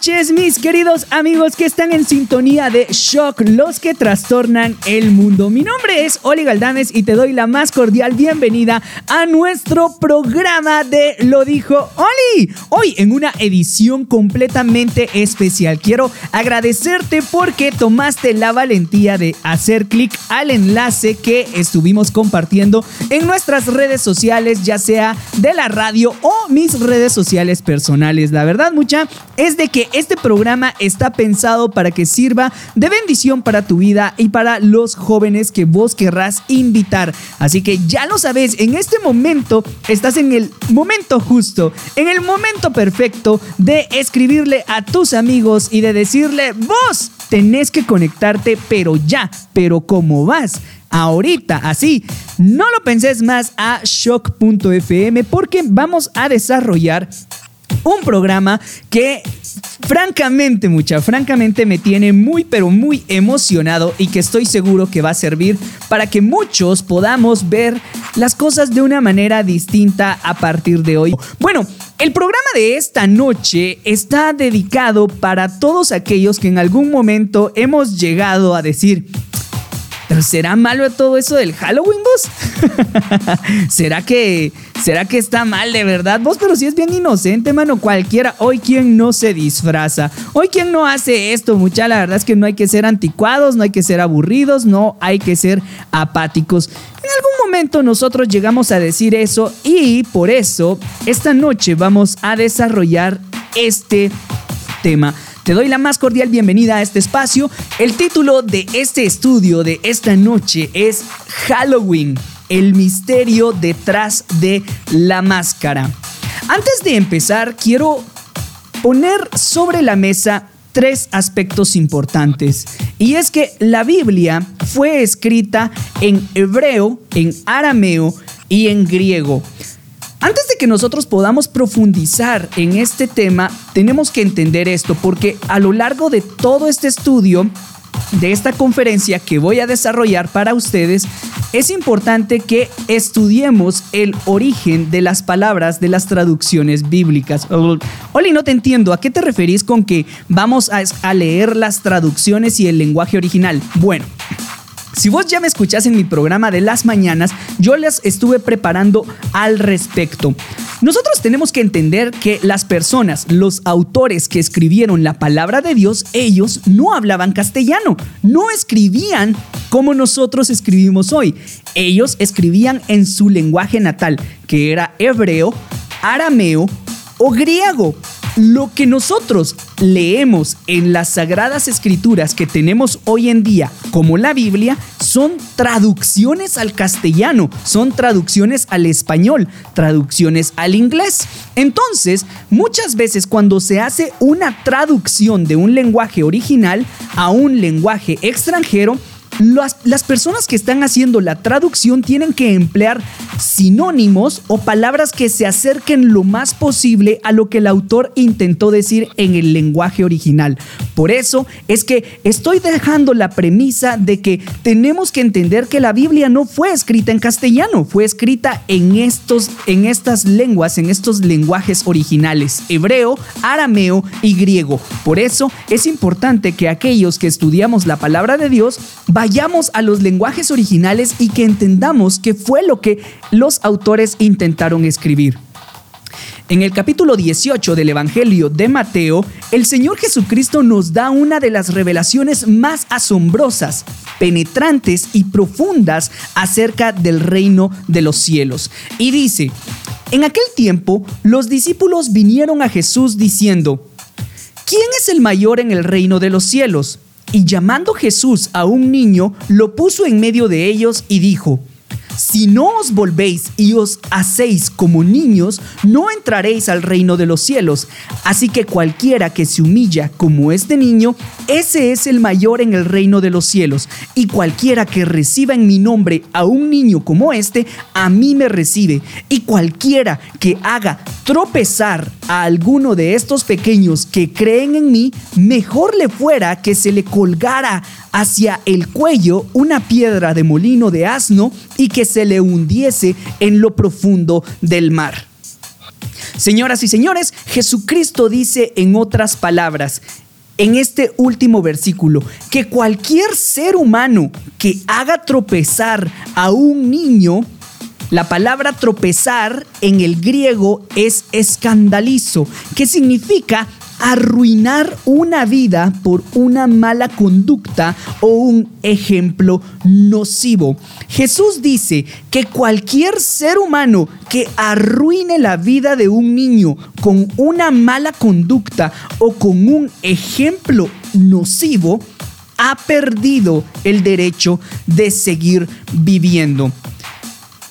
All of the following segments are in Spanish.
Noches mis queridos amigos que están en sintonía de Shock, los que trastornan el mundo. Mi nombre es Oli Galdames y te doy la más cordial bienvenida a nuestro programa de Lo dijo Oli. Hoy en una edición completamente especial. Quiero agradecerte porque tomaste la valentía de hacer clic al enlace que estuvimos compartiendo en nuestras redes sociales, ya sea de la radio o mis redes sociales personales. La verdad, mucha, es de que este programa está pensado para que sirva de bendición para tu vida y para los jóvenes que vos querrás invitar. Así que ya lo sabes, en este momento estás en el momento justo, en el momento perfecto de escribirle a tus amigos y de decirle, vos tenés que conectarte, pero ya, pero ¿cómo vas? ahorita, así. No lo penses más a shock.fm porque vamos a desarrollar un programa que francamente, mucha, francamente me tiene muy pero muy emocionado y que estoy seguro que va a servir para que muchos podamos ver las cosas de una manera distinta a partir de hoy. Bueno, el programa de esta noche está dedicado para todos aquellos que en algún momento hemos llegado a decir, ¿Pero será malo todo eso del Halloween, vos? ¿Será que, ¿Será que está mal de verdad, vos? Pero si es bien inocente, mano, cualquiera. Hoy quien no se disfraza. Hoy quien no hace esto, mucha. La verdad es que no hay que ser anticuados, no hay que ser aburridos, no hay que ser apáticos. En algún momento nosotros llegamos a decir eso y por eso esta noche vamos a desarrollar este tema. Te doy la más cordial bienvenida a este espacio. El título de este estudio de esta noche es Halloween, el misterio detrás de la máscara. Antes de empezar, quiero poner sobre la mesa tres aspectos importantes. Y es que la Biblia fue escrita en hebreo, en arameo y en griego. Antes de que nosotros podamos profundizar en este tema, tenemos que entender esto, porque a lo largo de todo este estudio, de esta conferencia que voy a desarrollar para ustedes, es importante que estudiemos el origen de las palabras de las traducciones bíblicas. Oli, no te entiendo, ¿a qué te referís con que vamos a, leer las traducciones y el lenguaje original? Bueno. Si vos ya me escuchás en mi programa de las mañanas, yo les estuve preparando al respecto. Nosotros tenemos que entender que las personas, los autores que escribieron la palabra de Dios, ellos no hablaban castellano, no escribían como nosotros escribimos hoy. Ellos escribían en su lenguaje natal, que era hebreo, arameo o griego. Lo que nosotros leemos en las sagradas escrituras que tenemos hoy en día, como la Biblia, son traducciones al castellano, son traducciones al español, traducciones al inglés. Entonces, muchas veces cuando se hace una traducción de un lenguaje original a un lenguaje extranjero, las, personas que están haciendo la traducción tienen que emplear sinónimos o palabras que se acerquen lo más posible a lo que el autor intentó decir en el lenguaje original. Por eso es que estoy dejando la premisa de que tenemos que entender que la Biblia no fue escrita en castellano, fue escrita en, estos, en estas lenguas, en estos lenguajes originales, hebreo, arameo y griego. Por eso es importante que aquellos que estudiamos la palabra de Dios vayamos a los lenguajes originales y que entendamos qué fue lo que los autores intentaron escribir. En el capítulo 18 del Evangelio de Mateo, el Señor Jesucristo nos da una de las revelaciones más asombrosas, penetrantes y profundas acerca del reino de los cielos. Y dice, en aquel tiempo los discípulos vinieron a Jesús diciendo, ¿quién es el mayor en el reino de los cielos? Y llamando Jesús a un niño, lo puso en medio de ellos y dijo, si no os volvéis y os hacéis como niños, no entraréis al reino de los cielos. Así que cualquiera que se humilla como este niño, ese es el mayor en el reino de los cielos. Y cualquiera que reciba en mi nombre a un niño como este, a mí me recibe. Y cualquiera que haga tropezar a alguno de estos pequeños que creen en mí, mejor le fuera que se le colgara hacia el cuello una piedra de molino de asno y que se le hundiese en lo profundo del mar. Señoras y señores, Jesucristo dice en otras palabras, en este último versículo, que cualquier ser humano que haga tropezar a un niño, la palabra tropezar en el griego es escandalizo, que significa arruinar una vida por una mala conducta o un ejemplo nocivo. Jesús dice que cualquier ser humano que arruine la vida de un niño con una mala conducta o con un ejemplo nocivo, ha perdido el derecho de seguir viviendo.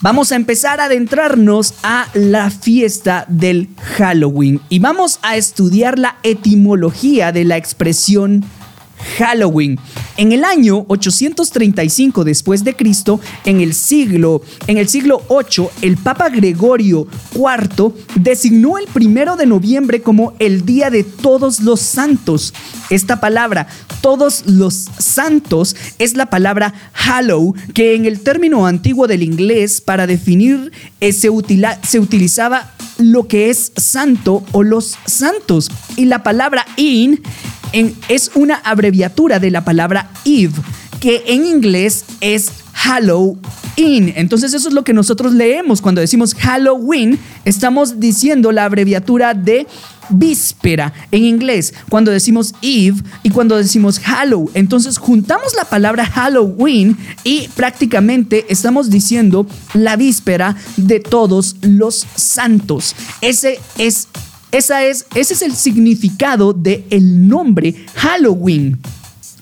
Vamos a empezar a adentrarnos a la fiesta del Halloween y vamos a estudiar la etimología de la expresión Halloween. En el año 835 después de Cristo, en el siglo en el siglo 8, el Papa Gregorio IV designó el primero de noviembre como el Día de Todos los Santos. Esta palabra, todos los santos, es la palabra Hallow, que en el término antiguo del inglés para definir eh, se, se utilizaba lo que es santo o los santos. Y la palabra in es una abreviatura de la palabra Eve, que en inglés es Halloween. Entonces eso es lo que nosotros leemos cuando decimos Halloween, estamos diciendo la abreviatura de víspera en inglés, cuando decimos Eve y cuando decimos Hallow. Entonces juntamos la palabra Halloween y prácticamente estamos diciendo la víspera de todos los santos. Ese es esa es, ese es el significado del el nombre Halloween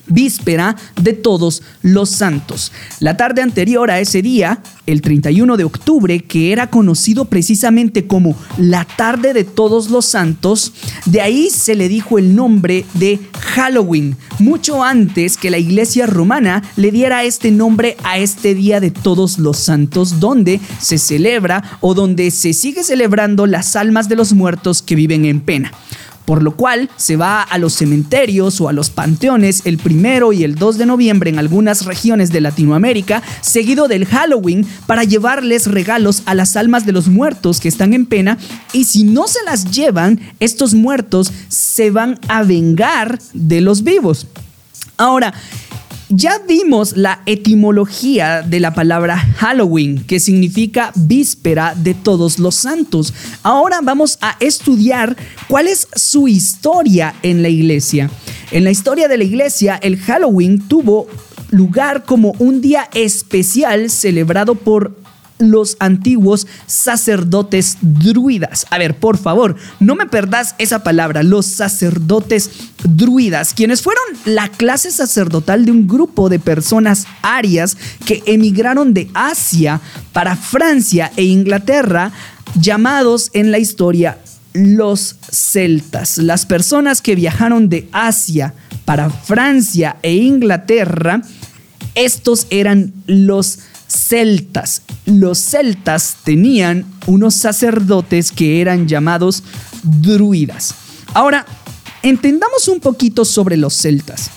víspera de todos los santos. La tarde anterior a ese día, el 31 de octubre, que era conocido precisamente como la tarde de todos los santos, de ahí se le dijo el nombre de Halloween, mucho antes que la iglesia romana le diera este nombre a este día de todos los santos, donde se celebra o donde se sigue celebrando las almas de los muertos que viven en pena por lo cual se va a los cementerios o a los panteones el primero y el 2 de noviembre en algunas regiones de Latinoamérica, seguido del Halloween para llevarles regalos a las almas de los muertos que están en pena y si no se las llevan, estos muertos se van a vengar de los vivos. Ahora, ya vimos la etimología de la palabra Halloween, que significa víspera de todos los santos. Ahora vamos a estudiar cuál es su historia en la iglesia. En la historia de la iglesia, el Halloween tuvo lugar como un día especial celebrado por los antiguos sacerdotes druidas. A ver, por favor, no me perdás esa palabra, los sacerdotes druidas, quienes fueron la clase sacerdotal de un grupo de personas arias que emigraron de Asia para Francia e Inglaterra, llamados en la historia los celtas. Las personas que viajaron de Asia para Francia e Inglaterra, estos eran los celtas. Los celtas tenían unos sacerdotes que eran llamados druidas. Ahora, entendamos un poquito sobre los celtas.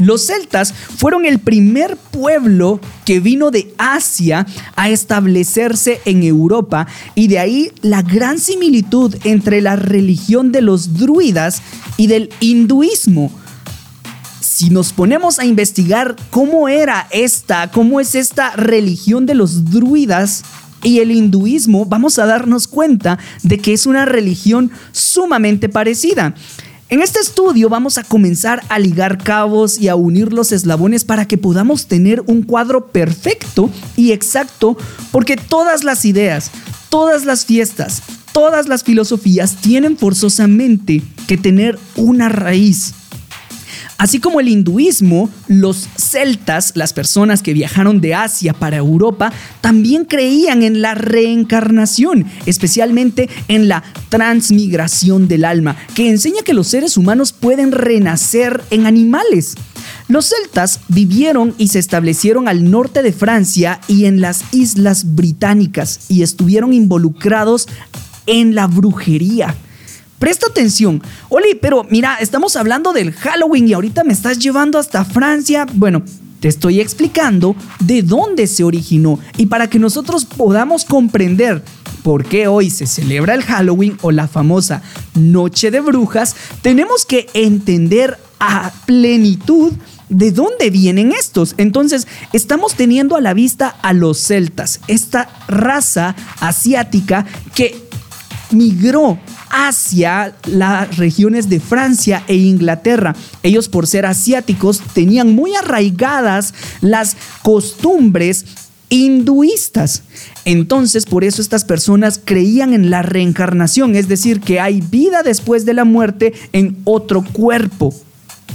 Los celtas fueron el primer pueblo que vino de Asia a establecerse en Europa y de ahí la gran similitud entre la religión de los druidas y del hinduismo si nos ponemos a investigar cómo era esta, cómo es esta religión de los druidas, y el hinduismo, vamos a darnos cuenta de que es una religión sumamente parecida. En este estudio vamos a comenzar a ligar cabos y a unir los eslabones para que podamos tener un cuadro perfecto y exacto, porque todas las ideas, todas las fiestas, todas las filosofías tienen forzosamente que tener una raíz Así como el hinduismo, los celtas, las personas que viajaron de Asia para Europa, también creían en la reencarnación, especialmente en la transmigración del alma, que enseña que los seres humanos pueden renacer en animales. Los celtas vivieron y se establecieron al norte de Francia y en las islas británicas y estuvieron involucrados en la brujería. Presta atención. Oli, pero mira, estamos hablando del Halloween y ahorita me estás llevando hasta Francia. Bueno, te estoy explicando de dónde se originó y para que nosotros podamos comprender por qué hoy se celebra el Halloween o la famosa Noche de Brujas, tenemos que entender a plenitud de dónde vienen estos. Entonces, estamos teniendo a la vista a los celtas, esta raza asiática que migró hacia las regiones de Francia e Inglaterra. Ellos por ser asiáticos tenían muy arraigadas las costumbres hinduistas. Entonces, por eso estas personas creían en la reencarnación, es decir, que hay vida después de la muerte en otro cuerpo.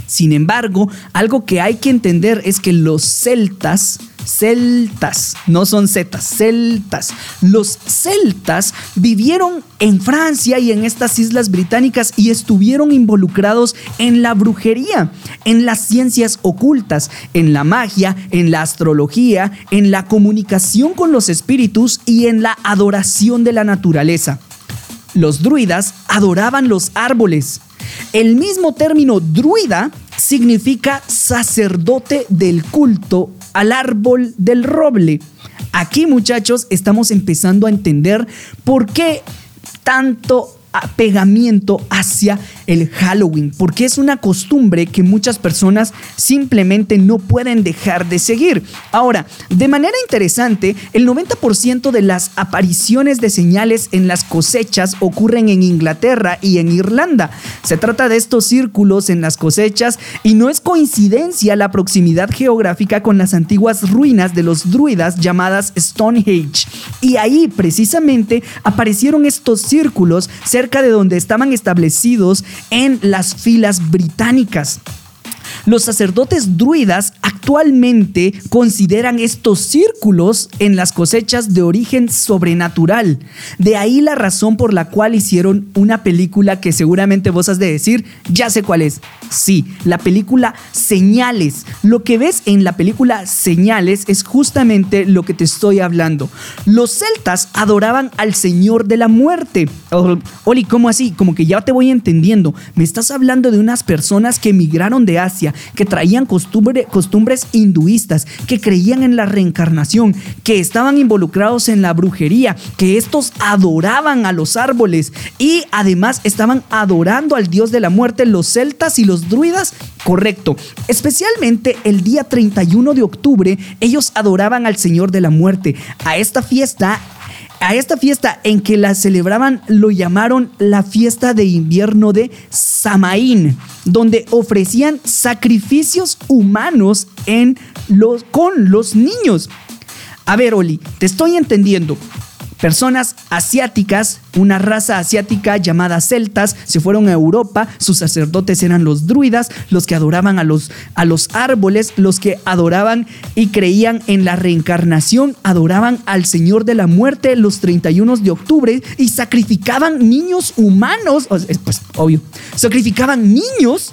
Sin embargo, algo que hay que entender es que los celtas, celtas, no son zetas, celtas, los celtas vivieron en Francia y en estas islas británicas y estuvieron involucrados en la brujería, en las ciencias ocultas, en la magia, en la astrología, en la comunicación con los espíritus y en la adoración de la naturaleza. Los druidas adoraban los árboles, el mismo término druida significa sacerdote del culto al árbol del roble. Aquí muchachos estamos empezando a entender por qué tanto apegamiento hacia el Halloween, porque es una costumbre que muchas personas simplemente no pueden dejar de seguir. Ahora, de manera interesante, el 90% de las apariciones de señales en las cosechas ocurren en Inglaterra y en Irlanda. Se trata de estos círculos en las cosechas y no es coincidencia la proximidad geográfica con las antiguas ruinas de los druidas llamadas Stonehenge. Y ahí precisamente aparecieron estos círculos cerca de donde estaban establecidos en las filas británicas. Los sacerdotes druidas actualmente consideran estos círculos en las cosechas de origen sobrenatural. De ahí la razón por la cual hicieron una película que seguramente vos has de decir, ya sé cuál es. Sí, la película Señales. Lo que ves en la película Señales es justamente lo que te estoy hablando. Los celtas adoraban al Señor de la Muerte. Oli, ¿cómo así? Como que ya te voy entendiendo. Me estás hablando de unas personas que emigraron de Asia, que traían costumbres hinduistas, que creían en la reencarnación, que estaban involucrados en la brujería, que estos adoraban a los árboles y además estaban adorando al dios de la muerte, los celtas y los druidas. Correcto. Especialmente el día 31 de octubre, ellos adoraban al Señor de la Muerte. A esta fiesta a esta fiesta en que la celebraban lo llamaron la fiesta de invierno de Samaín, donde ofrecían sacrificios humanos con los niños. A ver, Oli, te estoy entendiendo personas asiáticas, una raza asiática llamada celtas, se fueron a Europa, sus sacerdotes eran los druidas, los que adoraban a los, a los árboles, los que adoraban y creían en la reencarnación, adoraban al Señor de la muerte los 31 de octubre y sacrificaban niños humanos, pues obvio, sacrificaban niños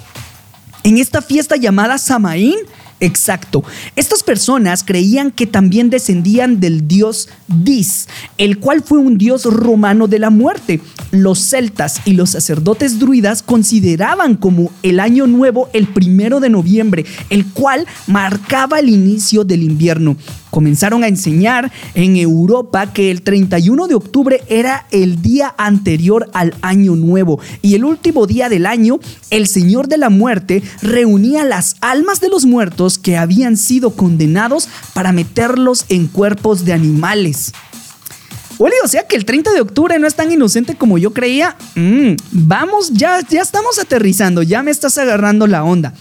en esta fiesta llamada Samaín Exacto. Estas personas creían que también descendían del dios Dis, el cual fue un dios romano de la muerte. Los celtas y los sacerdotes druidas consideraban como el año nuevo el primero de noviembre, el cual marcaba el inicio del invierno comenzaron a enseñar en Europa que el 31 de octubre era el día anterior al año nuevo y el último día del año el Señor de la muerte reunía las almas de los muertos que habían sido condenados para meterlos en cuerpos de animales. Oli, o sea que el 30 de octubre no es tan inocente como yo creía. Mm, vamos, ya, ya estamos aterrizando, ya me estás agarrando la onda.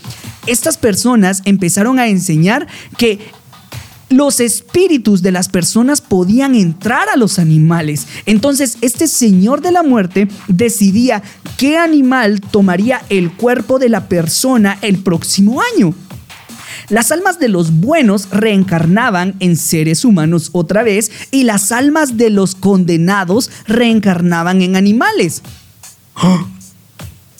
Estas personas empezaron a enseñar que los espíritus de las personas podían entrar a los animales. Entonces este señor de la muerte decidía qué animal tomaría el cuerpo de la persona el próximo año. Las almas de los buenos reencarnaban en seres humanos otra vez y las almas de los condenados reencarnaban en animales.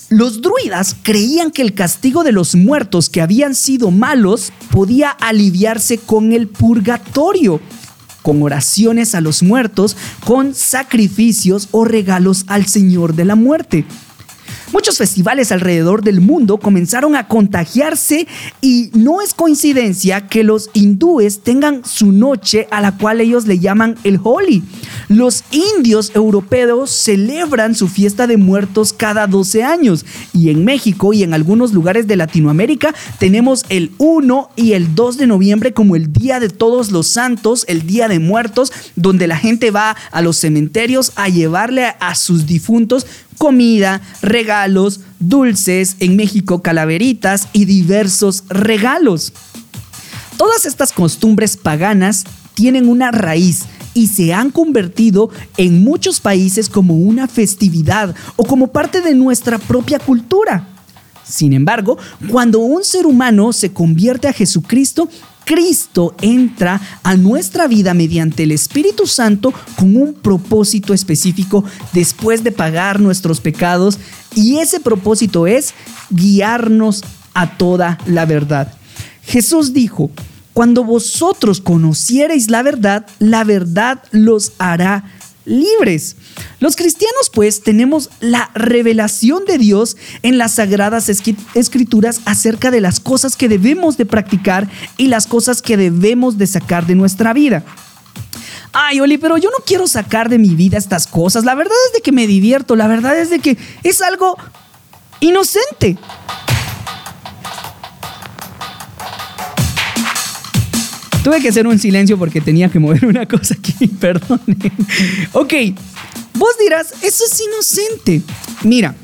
Los druidas creían que el castigo de los muertos que habían sido malos podía aliviarse con el purgatorio, con oraciones a los muertos, con sacrificios o regalos al Señor de la muerte. Muchos festivales alrededor del mundo comenzaron a contagiarse y no es coincidencia que los hindúes tengan su noche a la cual ellos le llaman el Holi. Los indios europeos celebran su fiesta de muertos cada 12 años y en México y en algunos lugares de Latinoamérica tenemos el 1 y el 2 de noviembre como el Día de Todos los Santos, el Día de Muertos, donde la gente va a los cementerios a llevarle a sus difuntos comida, regalos, dulces, en México calaveritas y diversos regalos. Todas estas costumbres paganas tienen una raíz y se han convertido en muchos países como una festividad o como parte de nuestra propia cultura. Sin embargo, cuando un ser humano se convierte a Jesucristo, Cristo entra a nuestra vida mediante el Espíritu Santo con un propósito específico después de pagar nuestros pecados y ese propósito es guiarnos a toda la verdad. Jesús dijo, cuando vosotros conociereis la verdad, la verdad los hará libres. Los cristianos pues tenemos la revelación de Dios en las sagradas escrituras acerca de las cosas que debemos de practicar y las cosas que debemos de sacar de nuestra vida. Ay, Oli, pero yo no quiero sacar de mi vida estas cosas. La verdad es de que me divierto, la verdad es de que es algo inocente. Tuve que hacer un silencio porque tenía que mover una cosa aquí, perdón. ok, vos dirás, eso es inocente. Mira,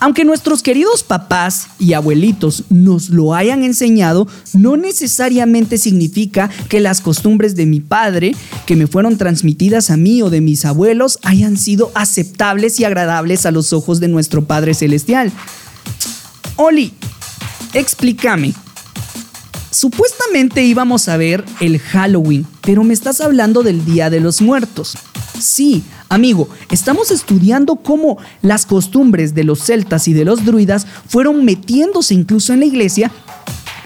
aunque nuestros queridos papás y abuelitos nos lo hayan enseñado, no necesariamente significa que las costumbres de mi padre, que me fueron transmitidas a mí o de mis abuelos, hayan sido aceptables y agradables a los ojos de nuestro Padre Celestial. Oli, explícame, Supuestamente íbamos a ver el Halloween, pero me estás hablando del Día de los Muertos. Sí, amigo, estamos estudiando cómo las costumbres de los celtas y de los druidas fueron metiéndose incluso en la iglesia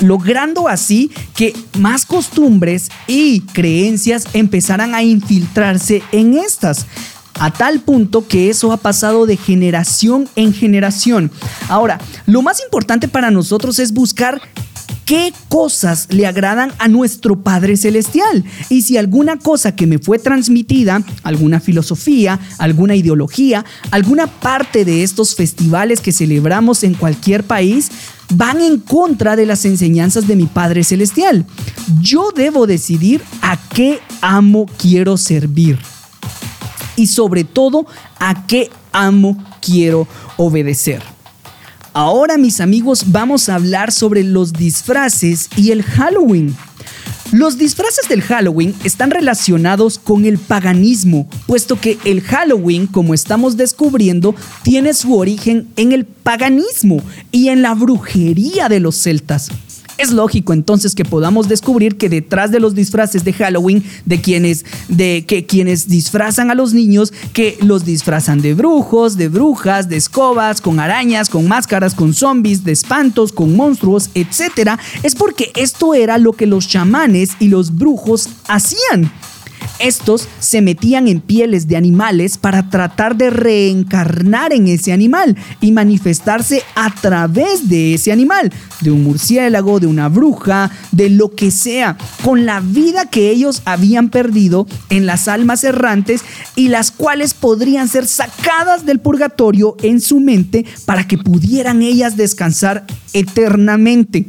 logrando así que más costumbres y creencias empezaran a infiltrarse en estas a tal punto que eso ha pasado de generación en generación. Ahora, lo más importante para nosotros es buscar qué cosas le agradan a nuestro Padre Celestial. Y si alguna cosa que me fue transmitida, alguna filosofía, alguna ideología, alguna parte de estos festivales que celebramos en cualquier país, van en contra de las enseñanzas de mi Padre Celestial. Yo debo decidir a qué amo quiero servir. Y sobre todo, a qué amo quiero obedecer. Ahora mis amigos vamos a hablar sobre los disfraces y el Halloween. Los disfraces del Halloween están relacionados con el paganismo, puesto que el Halloween, como estamos descubriendo, tiene su origen en el paganismo y en la brujería de los celtas. Es lógico entonces que podamos descubrir que detrás de los disfraces de Halloween, de quienes, de que quienes disfrazan a los niños, que los disfrazan de brujos, de brujas, de escobas, con arañas, con máscaras, con zombies, de espantos, con monstruos, etc., es porque esto era lo que los chamanes y los brujos hacían. Estos se metían en pieles de animales para tratar de reencarnar en ese animal y manifestarse a través de ese animal, de un murciélago, de una bruja, de lo que sea, con la vida que ellos habían perdido en las almas errantes y las cuales podrían ser sacadas del purgatorio en su mente para que pudieran ellas descansar eternamente.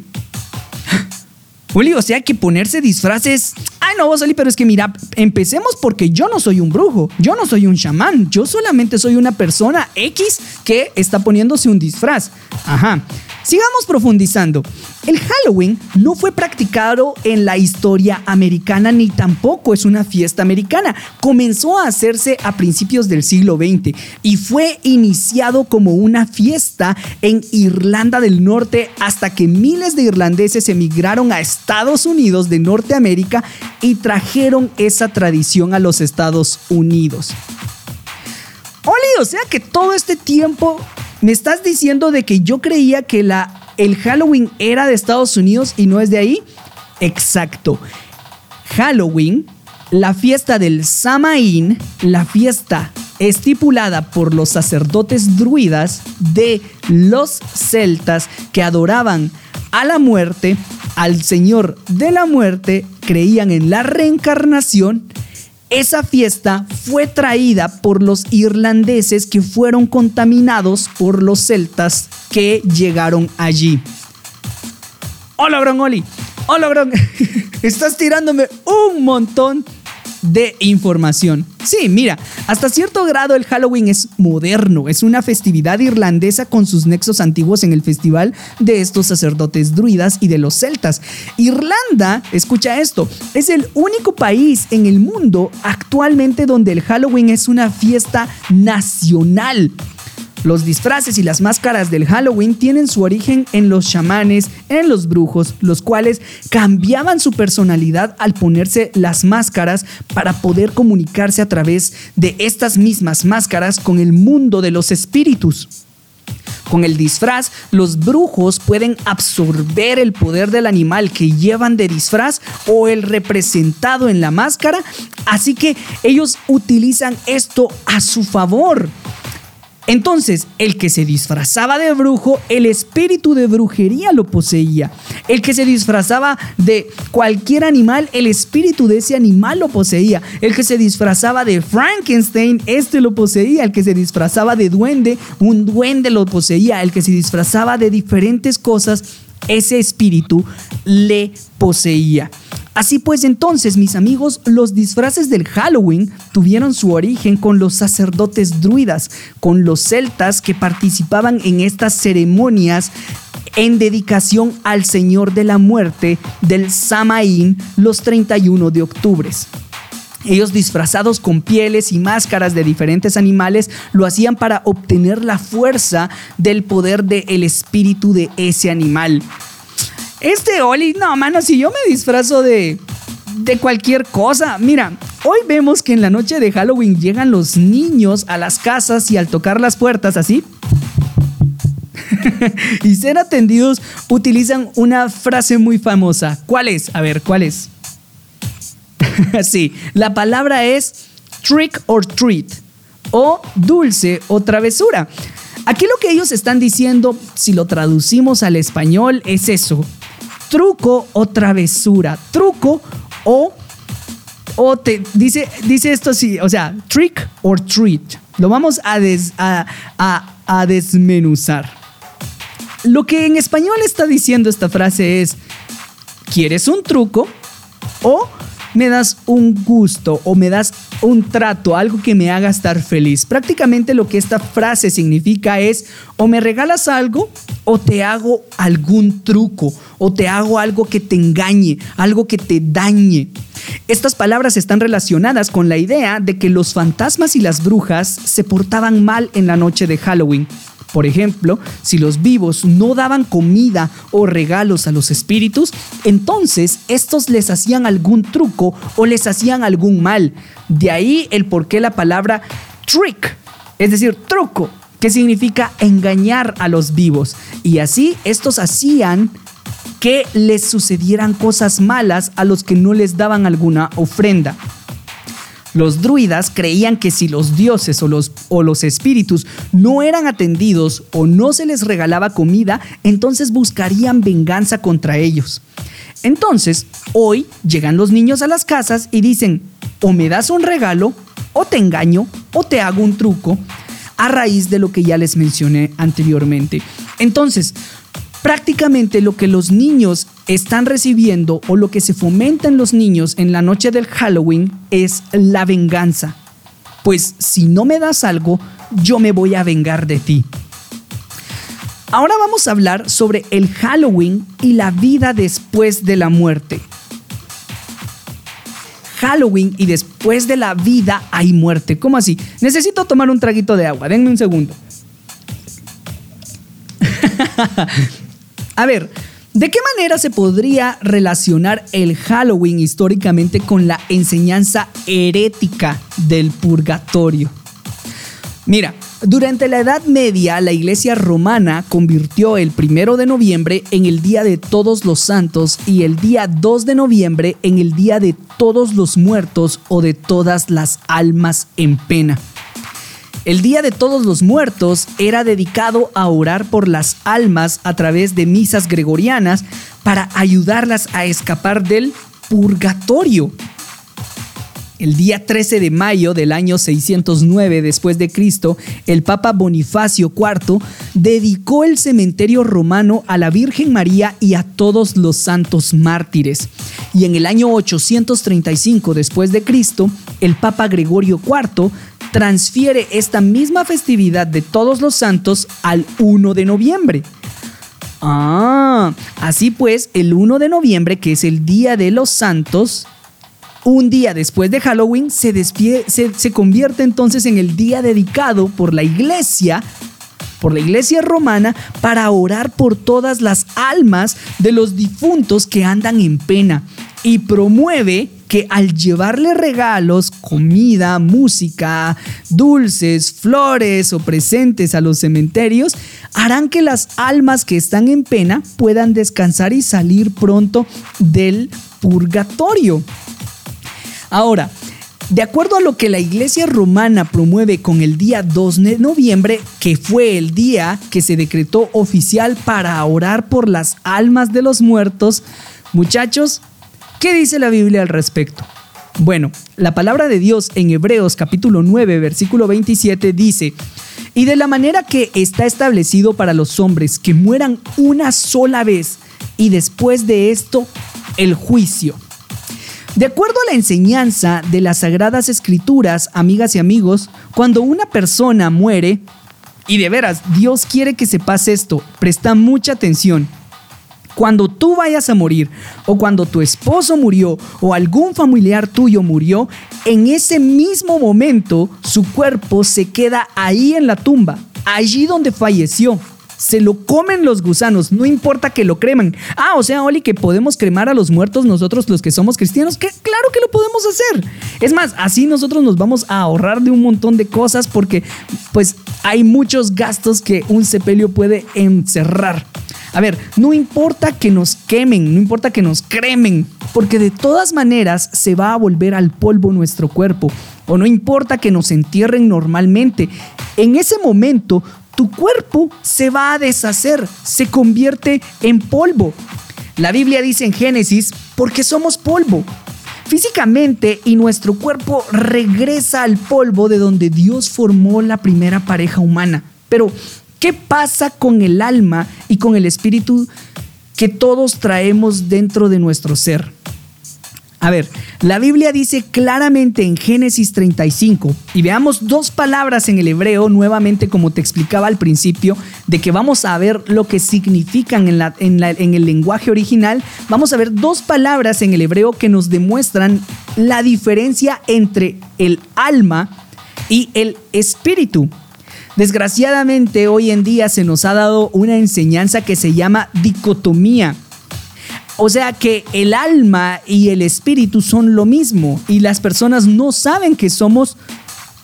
Julio, o sea que ponerse disfraces. Ay, no, Oli, pero es que mira, empecemos porque yo no soy un brujo, yo no soy un chamán, yo solamente soy una persona X que está poniéndose un disfraz. Ajá. Sigamos profundizando. El Halloween no fue practicado en la historia americana ni tampoco es una fiesta americana. Comenzó a hacerse a principios del siglo XX y fue iniciado como una fiesta en Irlanda del Norte hasta que miles de irlandeses emigraron a Estados Unidos de Norteamérica y trajeron esa tradición a los Estados Unidos. Oli, o sea que todo este tiempo me estás diciendo de que yo creía que la, el Halloween era de Estados Unidos y no es de ahí. Exacto. Halloween, la fiesta del Samaín, la fiesta estipulada por los sacerdotes druidas de los celtas que adoraban a la muerte, al Señor de la muerte, creían en la reencarnación esa fiesta fue traída por los irlandeses que fueron contaminados por los celtas que llegaron allí. Hola, Gran Oli. Hola, Gran. Estás tirándome un montón de información. Sí, mira, hasta cierto grado el Halloween es moderno, es una festividad irlandesa con sus nexos antiguos en el festival de estos sacerdotes druidas y de los celtas. Irlanda, escucha esto, es el único país en el mundo actualmente donde el Halloween es una fiesta nacional. Los disfraces y las máscaras del Halloween tienen su origen en los chamanes, en los brujos, los cuales cambiaban su personalidad al ponerse las máscaras para poder comunicarse a través de estas mismas máscaras con el mundo de los espíritus. Con el disfraz, los brujos pueden absorber el poder del animal que llevan de disfraz o el representado en la máscara, así que ellos utilizan esto a su favor. Entonces, el que se disfrazaba de brujo, el espíritu de brujería lo poseía. El que se disfrazaba de cualquier animal, el espíritu de ese animal lo poseía. El que se disfrazaba de Frankenstein, este lo poseía. El que se disfrazaba de duende, un duende lo poseía. El que se disfrazaba de diferentes cosas, ese espíritu le poseía. Así pues entonces, mis amigos, los disfraces del Halloween tuvieron su origen con los sacerdotes druidas, con los celtas que participaban en estas ceremonias en dedicación al Señor de la Muerte del Samaín los 31 de octubre. Ellos disfrazados con pieles y máscaras de diferentes animales lo hacían para obtener la fuerza del poder del espíritu de ese animal. Este Oli, no, mano, si yo me disfrazo de, de cualquier cosa. Mira, hoy vemos que en la noche de Halloween llegan los niños a las casas y al tocar las puertas así y ser atendidos utilizan una frase muy famosa. ¿Cuál es? A ver, ¿cuál es? sí, la palabra es trick or treat o dulce o travesura. Aquí lo que ellos están diciendo, si lo traducimos al español, es eso truco o travesura. Truco o o te dice, dice esto así, o sea, trick or treat. Lo vamos a, a, a, desmenuzar. Lo que en español está diciendo esta frase es, ¿quieres un truco? O me das un gusto o me das un trato, algo que me haga estar feliz. Prácticamente lo que esta frase significa es o me regalas algo o te hago algún truco o te hago algo que te engañe, algo que te dañe. Estas palabras están relacionadas con la idea de que los fantasmas y las brujas se portaban mal en la noche de Halloween por ejemplo, si los vivos no daban comida o regalos a los espíritus, entonces estos les hacían algún truco o les hacían algún mal. De ahí el por qué la palabra trick, es decir, truco, que significa engañar a los vivos. Y así estos hacían que les sucedieran cosas malas a los que no les daban alguna ofrenda. Los druidas creían que si los dioses o los, o los espíritus no eran atendidos o no se les regalaba comida, entonces buscarían venganza contra ellos. Entonces, hoy llegan los niños a las casas y dicen, o me das un regalo, o te engaño, o te hago un truco, a raíz de lo que ya les mencioné anteriormente. Entonces, prácticamente lo que los niños están recibiendo o lo que se fomenta en los niños en la noche del Halloween es la venganza. Pues si no me das algo, yo me voy a vengar de ti. Ahora vamos a hablar sobre el Halloween y la vida después de la muerte. Halloween y después de la vida hay muerte. ¿Cómo así? Necesito tomar un traguito de agua. Denme un segundo. a ver, ¿de qué manera se podría relacionar el Halloween históricamente con la enseñanza herética del purgatorio? Mira, durante la Edad Media, la Iglesia romana convirtió el primero de noviembre en el Día de Todos los Santos y el día 2 de noviembre en el Día de Todos los Muertos o de todas las almas en pena. El Día de Todos los Muertos era dedicado a orar por las almas a través de misas gregorianas para ayudarlas a escapar del purgatorio. El día 13 de mayo del año 609 después de Cristo, el Papa Bonifacio IV dedicó el cementerio romano a la Virgen María y a todos los santos mártires. Y en el año 835 después de Cristo, el Papa Gregorio IV transfiere esta misma festividad de todos los santos al 1 de noviembre. Ah, así pues, el 1 de noviembre, que es el Día de los Santos, un día después de Halloween se, se, convierte entonces en el día dedicado por la iglesia por la iglesia romana para orar por todas las almas de los difuntos que andan en pena y promueve que al llevarle regalos, comida, música, dulces, flores o presentes a los cementerios, harán que las almas que están en pena puedan descansar y salir pronto del purgatorio. Ahora, de acuerdo a lo que la iglesia romana promueve con el día 2 de noviembre, que fue el día que se decretó oficial para orar por las almas de los muertos, muchachos, ¿qué dice la Biblia al respecto? Bueno, la palabra de Dios en Hebreos capítulo 9, versículo 27 dice, y de la manera que está establecido para los hombres que mueran una sola vez y después de esto el juicio. De acuerdo a la enseñanza de las Sagradas Escrituras, amigas y amigos, cuando una persona muere, y de veras, Dios quiere que sepas esto, presta mucha atención. Cuando tú vayas a morir, o cuando tu esposo murió, o algún familiar tuyo murió, en ese mismo momento su cuerpo se queda ahí en la tumba, allí donde falleció se lo comen los gusanos, no importa que lo creman. Ah, o sea, Oli, que podemos cremar a los muertos nosotros los que somos cristianos, que claro que lo podemos hacer. Es más, así nosotros nos vamos a ahorrar de un montón de cosas porque pues hay muchos gastos que un sepelio puede encerrar. A ver, no importa que nos quemen, no importa que nos cremen, porque de todas maneras se va a volver al polvo nuestro cuerpo. O no importa que nos entierren normalmente. En ese momento tu cuerpo se va a deshacer, se convierte en polvo. La Biblia dice en Génesis, porque somos polvo. Físicamente y nuestro cuerpo regresa al polvo de donde Dios formó la primera pareja humana. Pero, ¿qué pasa con el alma y con el espíritu que todos traemos dentro de nuestro ser? A ver, la Biblia dice claramente en Génesis 35, y veamos dos palabras en el hebreo, nuevamente como te explicaba al principio, de que vamos a ver lo que significan en, en el lenguaje original, vamos a ver dos palabras en el hebreo que nos demuestran la diferencia entre el alma y el espíritu. Desgraciadamente hoy en día se nos ha dado una enseñanza que se llama dicotomía o sea que el alma y el espíritu son lo mismo y las personas no saben que somos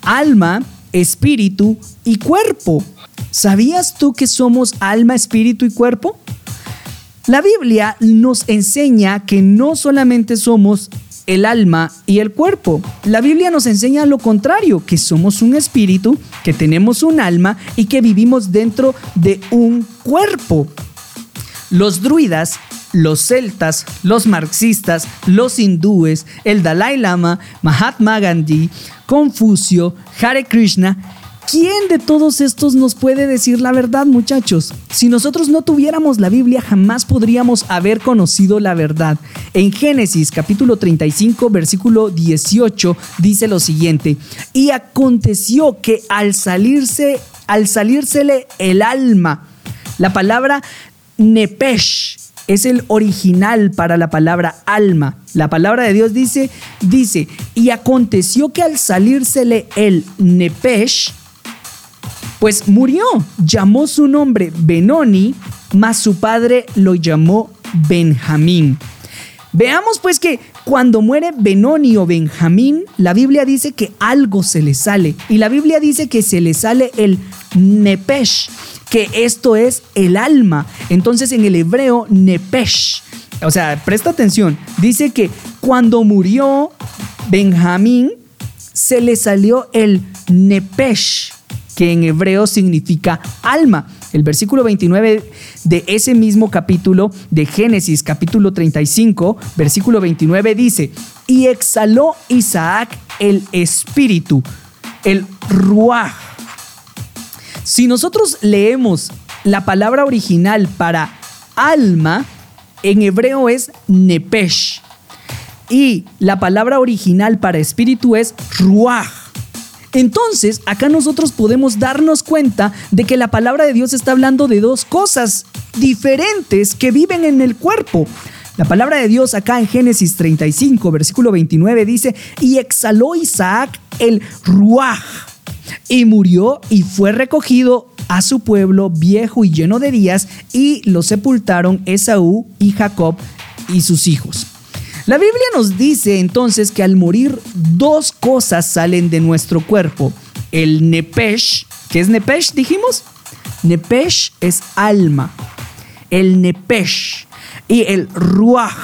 alma, espíritu y cuerpo. ¿Sabías tú que somos alma, espíritu y cuerpo? La Biblia nos enseña que no solamente somos el alma y el cuerpo. La Biblia nos enseña lo contrario, que somos un espíritu, que tenemos un alma y que vivimos dentro de un cuerpo. Los druidas los celtas, los marxistas, los hindúes, el Dalai Lama, Mahatma Gandhi, Confucio, Hare Krishna. ¿Quién de todos estos nos puede decir la verdad, muchachos? Si nosotros no tuviéramos la Biblia, jamás podríamos haber conocido la verdad. En Génesis capítulo 35, versículo 18, dice lo siguiente, y aconteció que al salirse, al salírsele el alma, La palabra nepesh es el original para la palabra alma. La palabra de Dios dice, dice, y aconteció que al salírsele el nepesh, pues murió, llamó su nombre Benoni, mas su padre lo llamó Benjamín. Veamos pues que cuando muere Benoni o Benjamín, la Biblia dice que algo se le sale. Y la Biblia dice que se le sale el nepesh, que esto es el alma. Entonces en el hebreo, nepesh. O sea, presta atención. Dice que cuando murió Benjamín, se le salió el nepesh, que en hebreo significa alma. El versículo 29 de ese mismo capítulo de Génesis, capítulo 35, versículo 29 dice, y exhaló Isaac el espíritu, el ruach. Si nosotros leemos la palabra original para alma, en hebreo es nepesh. Y la palabra original para espíritu es ruach. Entonces, acá nosotros podemos darnos cuenta de que la palabra de Dios está hablando de dos cosas diferentes que viven en el cuerpo. La palabra de Dios acá en Génesis 35, versículo 29 dice, y exhaló Isaac el ruaj, y murió y fue recogido a su pueblo viejo y lleno de días, y lo sepultaron Esaú y Jacob y sus hijos. La Biblia nos dice entonces que al morir dos cosas salen de nuestro cuerpo. El nepesh, ¿qué es nepesh dijimos? Nepesh es alma. El nepesh y el ruaj,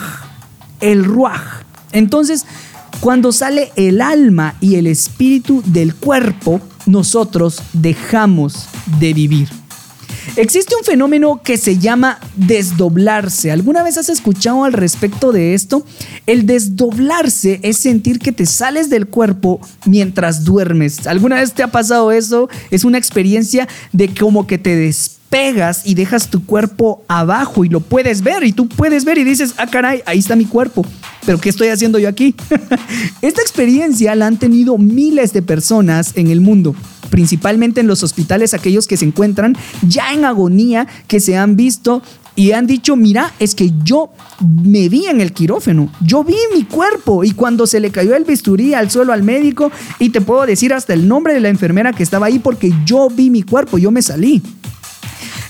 el ruaj. Entonces, cuando sale el alma y el espíritu del cuerpo, nosotros dejamos de vivir. Existe un fenómeno que se llama desdoblarse. ¿Alguna vez has escuchado al respecto de esto? El desdoblarse es sentir que te sales del cuerpo mientras duermes. ¿Alguna vez te ha pasado eso? Es una experiencia de como que te despegas y dejas tu cuerpo abajo y lo puedes ver y tú puedes ver y dices, ah caray, ahí está mi cuerpo. Pero ¿qué estoy haciendo yo aquí? Esta experiencia la han tenido miles de personas en el mundo principalmente en los hospitales, aquellos que se encuentran ya en agonía, que se han visto y han dicho, mira, es que yo me vi en el quirófano, yo vi mi cuerpo y cuando se le cayó el bisturí al suelo al médico y te puedo decir hasta el nombre de la enfermera que estaba ahí porque yo vi mi cuerpo, yo me salí.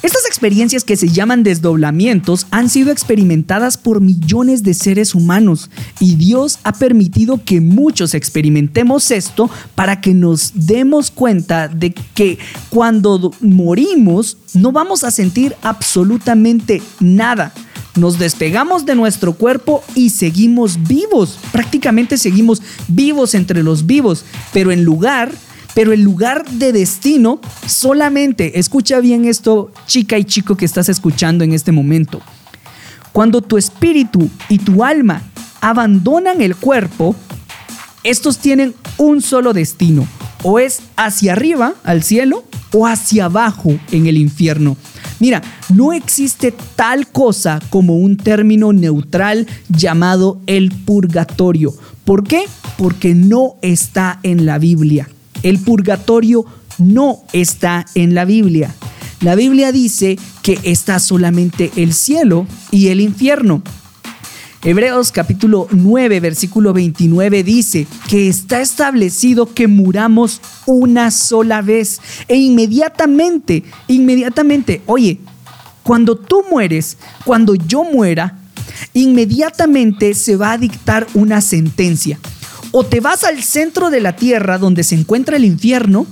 Estas experiencias que se llaman desdoblamientos han sido experimentadas por millones de seres humanos y Dios ha permitido que muchos experimentemos esto para que nos demos cuenta de que cuando morimos no vamos a sentir absolutamente nada nos despegamos de nuestro cuerpo y seguimos vivos. Prácticamente seguimos vivos entre los vivos, pero en lugar pero el lugar de destino solamente, escucha bien esto, chica y chico que estás escuchando en este momento. Cuando tu espíritu y tu alma abandonan el cuerpo, estos tienen un solo destino, o es hacia arriba, al cielo, o hacia abajo, en el infierno. Mira, no existe tal cosa como un término neutral llamado el purgatorio. ¿Por qué? Porque no está en la Biblia. El purgatorio no está en la Biblia. La Biblia dice que está solamente el cielo y el infierno. Hebreos capítulo 9, versículo 29 dice que está establecido que muramos una sola vez e inmediatamente, inmediatamente, oye, cuando tú mueres, cuando yo muera, inmediatamente se va a dictar una sentencia o te vas al centro de la tierra donde se encuentra el infierno,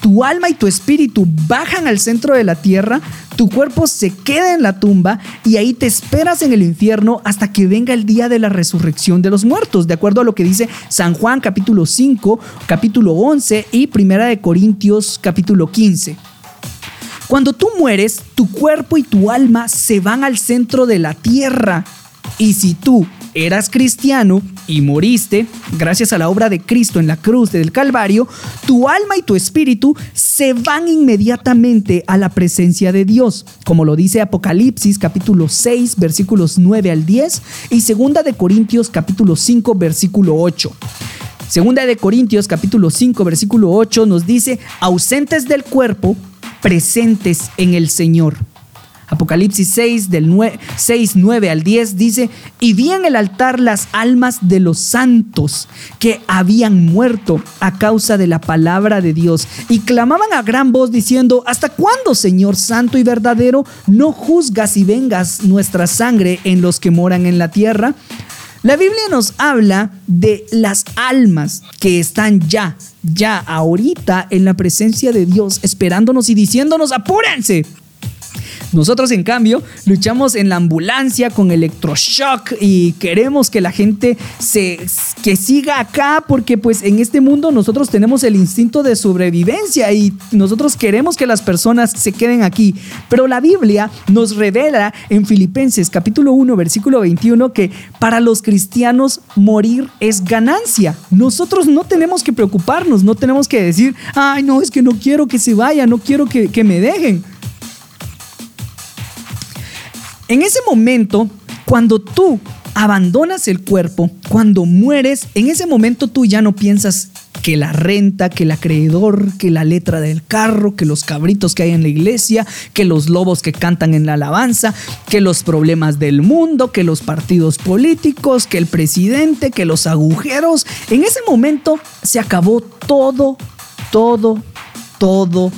tu alma y tu espíritu bajan al centro de la tierra, tu cuerpo se queda en la tumba y ahí te esperas en el infierno hasta que venga el día de la resurrección de los muertos, de acuerdo a lo que dice San Juan capítulo 5, capítulo 11 y Primera de Corintios capítulo 15. Cuando tú mueres, tu cuerpo y tu alma se van al centro de la tierra. Y si tú eras cristiano y moriste, gracias a la obra de Cristo en la cruz del Calvario, tu alma y tu espíritu se van inmediatamente a la presencia de Dios, como lo dice Apocalipsis capítulo 6 versículos 9 al 10 y segunda de Corintios capítulo 5 versículo 8. Segunda de Corintios capítulo 5 versículo 8 nos dice, ausentes del cuerpo, presentes en el Señor. Apocalipsis 6, del 6, 9 al 10 dice, y vi en el altar las almas de los santos que habían muerto a causa de la palabra de Dios y clamaban a gran voz diciendo, ¿hasta cuándo, Señor Santo y verdadero, no juzgas y vengas nuestra sangre en los que moran en la tierra? La Biblia nos habla de las almas que están ya, ya ahorita en la presencia de Dios, esperándonos y diciéndonos, apúrense, nosotros, en cambio, luchamos en la ambulancia con electroshock y queremos que la gente se, que siga acá porque pues en este mundo nosotros tenemos el instinto de sobrevivencia y nosotros queremos que las personas se queden aquí. Pero la Biblia nos revela en Filipenses capítulo 1 versículo 21 que para los cristianos morir es ganancia. Nosotros no tenemos que preocuparnos, no tenemos que decir, ay no, es que no quiero que se vaya, no quiero que, que me dejen. En ese momento, cuando tú abandonas el cuerpo, cuando mueres, en ese momento tú ya no piensas que la renta, que el acreedor, que la letra del carro, que los cabritos que hay en la iglesia, que los lobos que cantan en la alabanza, que los problemas del mundo, que los partidos políticos, que el presidente, que los agujeros. En ese momento se acabó todo, todo, todo,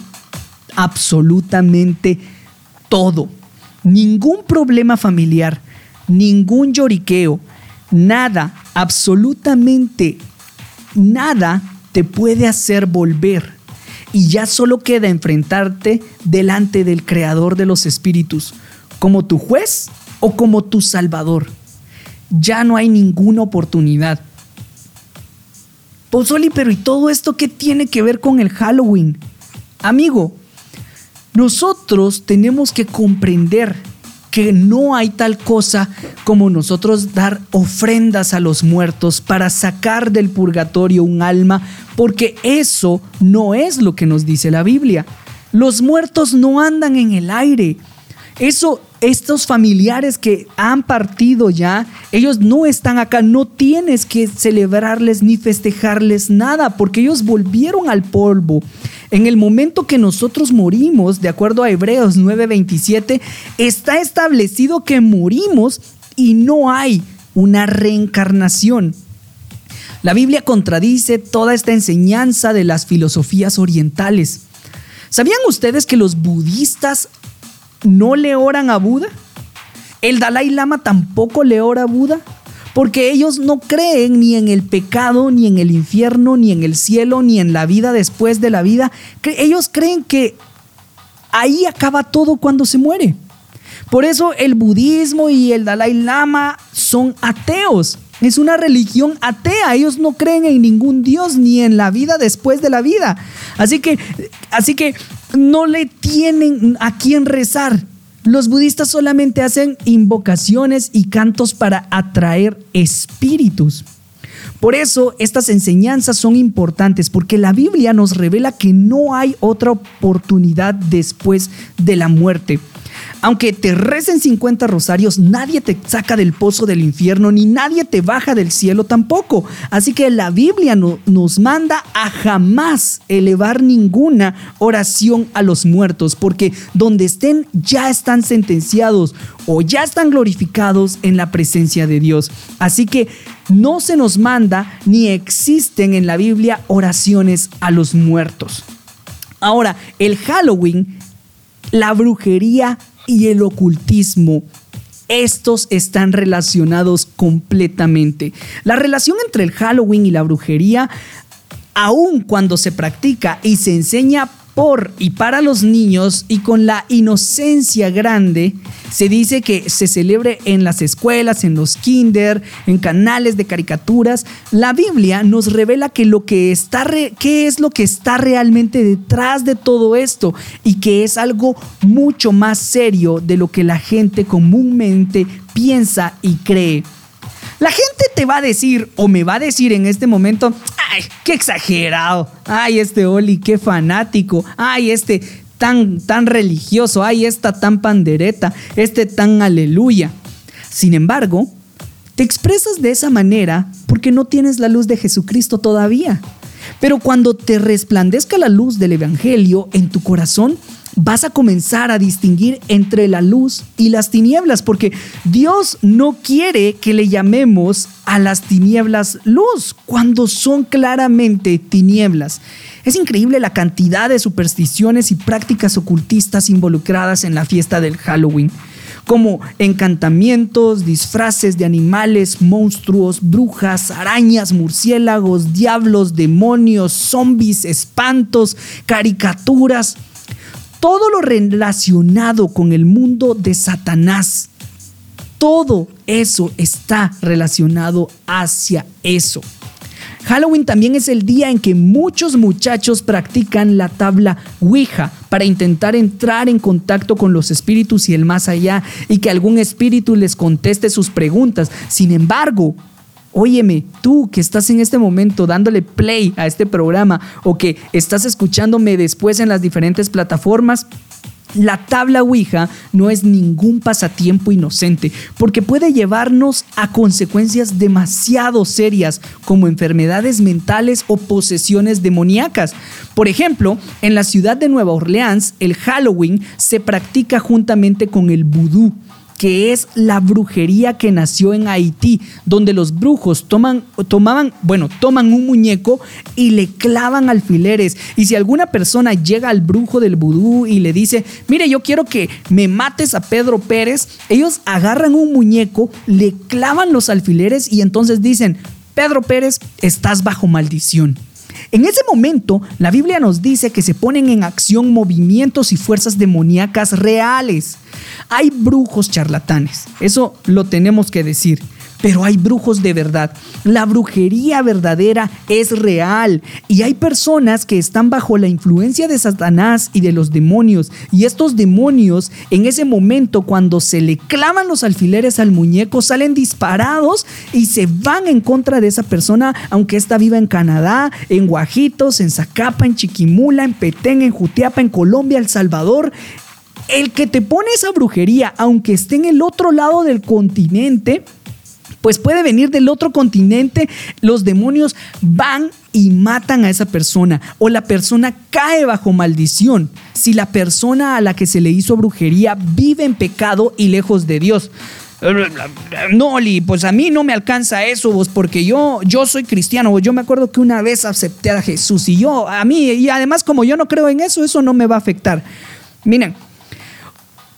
absolutamente todo ningún problema familiar, ningún lloriqueo, nada, absolutamente nada te puede hacer volver. Y ya solo queda enfrentarte delante del Creador de los Espíritus, como tu juez o como tu Salvador. Ya no hay ninguna oportunidad. Pozoli, pero ¿y todo esto qué tiene que ver con el Halloween? Amigo, nosotros tenemos que comprender que no hay tal cosa como nosotros dar ofrendas a los muertos para sacar del purgatorio un alma, porque eso no es lo que nos dice la Biblia. Los muertos no andan en el aire. Eso, estos familiares que han partido ya, ellos no están acá, no tienes que celebrarles ni festejarles nada, porque ellos volvieron al polvo. En el momento que nosotros morimos, de acuerdo a Hebreos 9:27, está establecido que morimos y no hay una reencarnación. La Biblia contradice toda esta enseñanza de las filosofías orientales. ¿Sabían ustedes que los budistas no le oran a Buda? ¿El Dalai Lama tampoco le ora a Buda? porque ellos no creen ni en el pecado, ni en el infierno, ni en el cielo, ni en la vida después de la vida. Ellos creen que ahí acaba todo cuando se muere. Por eso el budismo y el Dalai Lama son ateos. Es una religión atea. Ellos no creen en ningún Dios ni en la vida después de la vida. Así que, así que no le tienen a quién rezar. Los budistas solamente hacen invocaciones y cantos para atraer espíritus. Por eso estas enseñanzas son importantes porque la Biblia nos revela que no hay otra oportunidad después de la muerte. Aunque te recen 50 rosarios, nadie te saca del pozo del infierno, ni nadie te baja del cielo tampoco. Así que la Biblia nos manda a jamás elevar ninguna oración a los muertos, porque donde estén ya están sentenciados o ya están glorificados en la presencia de Dios. Así que no se nos manda ni existen en la Biblia oraciones a los muertos. Ahora, el Halloween, la brujería y el ocultismo. Estos están relacionados completamente. La relación entre el Halloween y la brujería, aun cuando se practica y se enseña por y para los niños y con la inocencia grande, se dice que se celebre en las escuelas, en los kinder, en canales de caricaturas. La Biblia nos revela que lo que está qué es lo que está realmente detrás de todo esto y que es algo mucho más serio de lo que la gente comúnmente piensa y cree. La gente te va a decir o me va a decir en este momento, ay, qué exagerado, ay, este Oli, qué fanático, ay, este tan, tan religioso, ay, esta tan pandereta, este tan aleluya. Sin embargo, te expresas de esa manera porque no tienes la luz de Jesucristo todavía. Pero cuando te resplandezca la luz del Evangelio en tu corazón, vas a comenzar a distinguir entre la luz y las tinieblas, porque Dios no quiere que le llamemos a las tinieblas luz, cuando son claramente tinieblas. Es increíble la cantidad de supersticiones y prácticas ocultistas involucradas en la fiesta del Halloween como encantamientos, disfraces de animales, monstruos, brujas, arañas, murciélagos, diablos, demonios, zombies, espantos, caricaturas, todo lo relacionado con el mundo de Satanás. Todo eso está relacionado hacia eso. Halloween también es el día en que muchos muchachos practican la tabla Ouija para intentar entrar en contacto con los espíritus y el más allá y que algún espíritu les conteste sus preguntas. Sin embargo, Óyeme, tú que estás en este momento dándole play a este programa o que estás escuchándome después en las diferentes plataformas, la tabla Ouija no es ningún pasatiempo inocente, porque puede llevarnos a consecuencias demasiado serias, como enfermedades mentales o posesiones demoníacas. Por ejemplo, en la ciudad de Nueva Orleans, el Halloween se practica juntamente con el vudú que es la brujería que nació en Haití, donde los brujos toman, tomaban, bueno, toman un muñeco y le clavan alfileres. Y si alguna persona llega al brujo del vudú y le dice, mire, yo quiero que me mates a Pedro Pérez, ellos agarran un muñeco, le clavan los alfileres y entonces dicen, Pedro Pérez, estás bajo maldición. En ese momento, la Biblia nos dice que se ponen en acción movimientos y fuerzas demoníacas reales. Hay brujos charlatanes, eso lo tenemos que decir pero hay brujos de verdad. La brujería verdadera es real y hay personas que están bajo la influencia de Satanás y de los demonios. Y estos demonios en ese momento cuando se le clavan los alfileres al muñeco salen disparados y se van en contra de esa persona, aunque ésta viva en Canadá, en Guajitos, en Zacapa, en Chiquimula, en Petén, en Jutiapa, en Colombia, El Salvador. El que te pone esa brujería, aunque esté en el otro lado del continente, pues puede venir del otro continente, los demonios van y matan a esa persona o la persona cae bajo maldición si la persona a la que se le hizo brujería vive en pecado y lejos de Dios. No, Oli, pues a mí no me alcanza eso, vos, porque yo, yo soy cristiano. Yo me acuerdo que una vez acepté a Jesús y yo, a mí, y además como yo no creo en eso, eso no me va a afectar. Miren,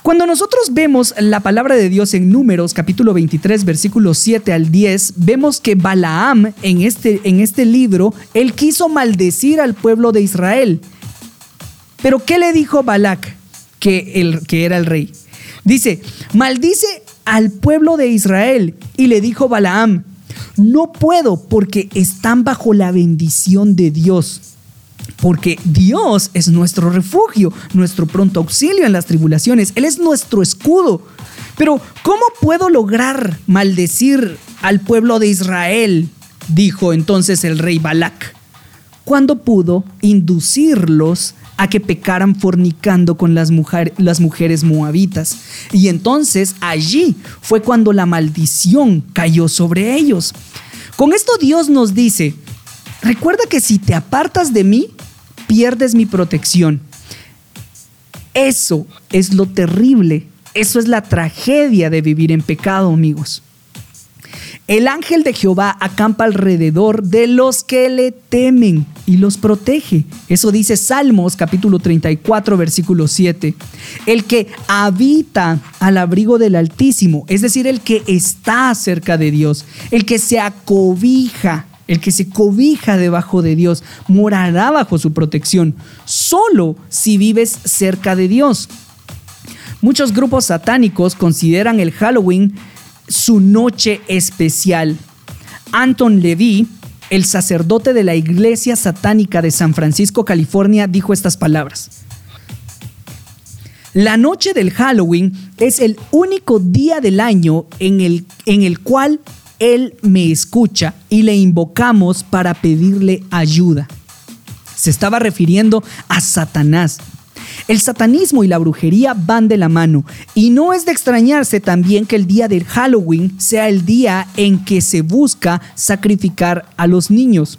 cuando nosotros vemos la palabra de Dios en Números capítulo 23 versículos 7 al 10, vemos que Balaam en este, en este libro, él quiso maldecir al pueblo de Israel. Pero ¿qué le dijo Balac, que, el, que era el rey? Dice, maldice al pueblo de Israel. Y le dijo Balaam, no puedo porque están bajo la bendición de Dios porque Dios es nuestro refugio, nuestro pronto auxilio en las tribulaciones, Él es nuestro escudo. Pero ¿cómo puedo lograr maldecir al pueblo de Israel? dijo entonces el rey Balac, cuando pudo inducirlos a que pecaran fornicando con las, las mujeres moabitas. Y entonces allí fue cuando la maldición cayó sobre ellos. Con esto Dios nos dice, recuerda que si te apartas de mí, pierdes mi protección. Eso es lo terrible, eso es la tragedia de vivir en pecado, amigos. El ángel de Jehová acampa alrededor de los que le temen y los protege. Eso dice Salmos capítulo 34 versículo 7. El que habita al abrigo del Altísimo, es decir, el que está cerca de Dios, el que se acobija el que se cobija debajo de Dios, morará bajo su protección, solo si vives cerca de Dios. Muchos grupos satánicos consideran el Halloween su noche especial. Anton Levy, el sacerdote de la Iglesia Satánica de San Francisco, California, dijo estas palabras. La noche del Halloween es el único día del año en el, en el cual él me escucha y le invocamos para pedirle ayuda. Se estaba refiriendo a Satanás. El satanismo y la brujería van de la mano y no es de extrañarse también que el día del Halloween sea el día en que se busca sacrificar a los niños.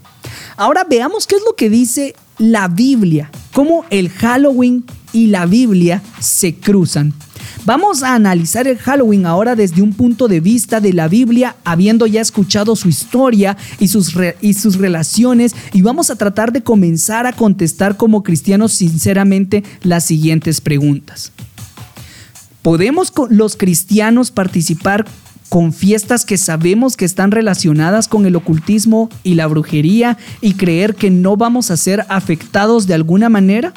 Ahora veamos qué es lo que dice la Biblia cómo el Halloween y la Biblia se cruzan. Vamos a analizar el Halloween ahora desde un punto de vista de la Biblia, habiendo ya escuchado su historia y sus, y sus relaciones, y vamos a tratar de comenzar a contestar como cristianos sinceramente las siguientes preguntas. ¿Podemos los cristianos participar con fiestas que sabemos que están relacionadas con el ocultismo y la brujería y creer que no vamos a ser afectados de alguna manera?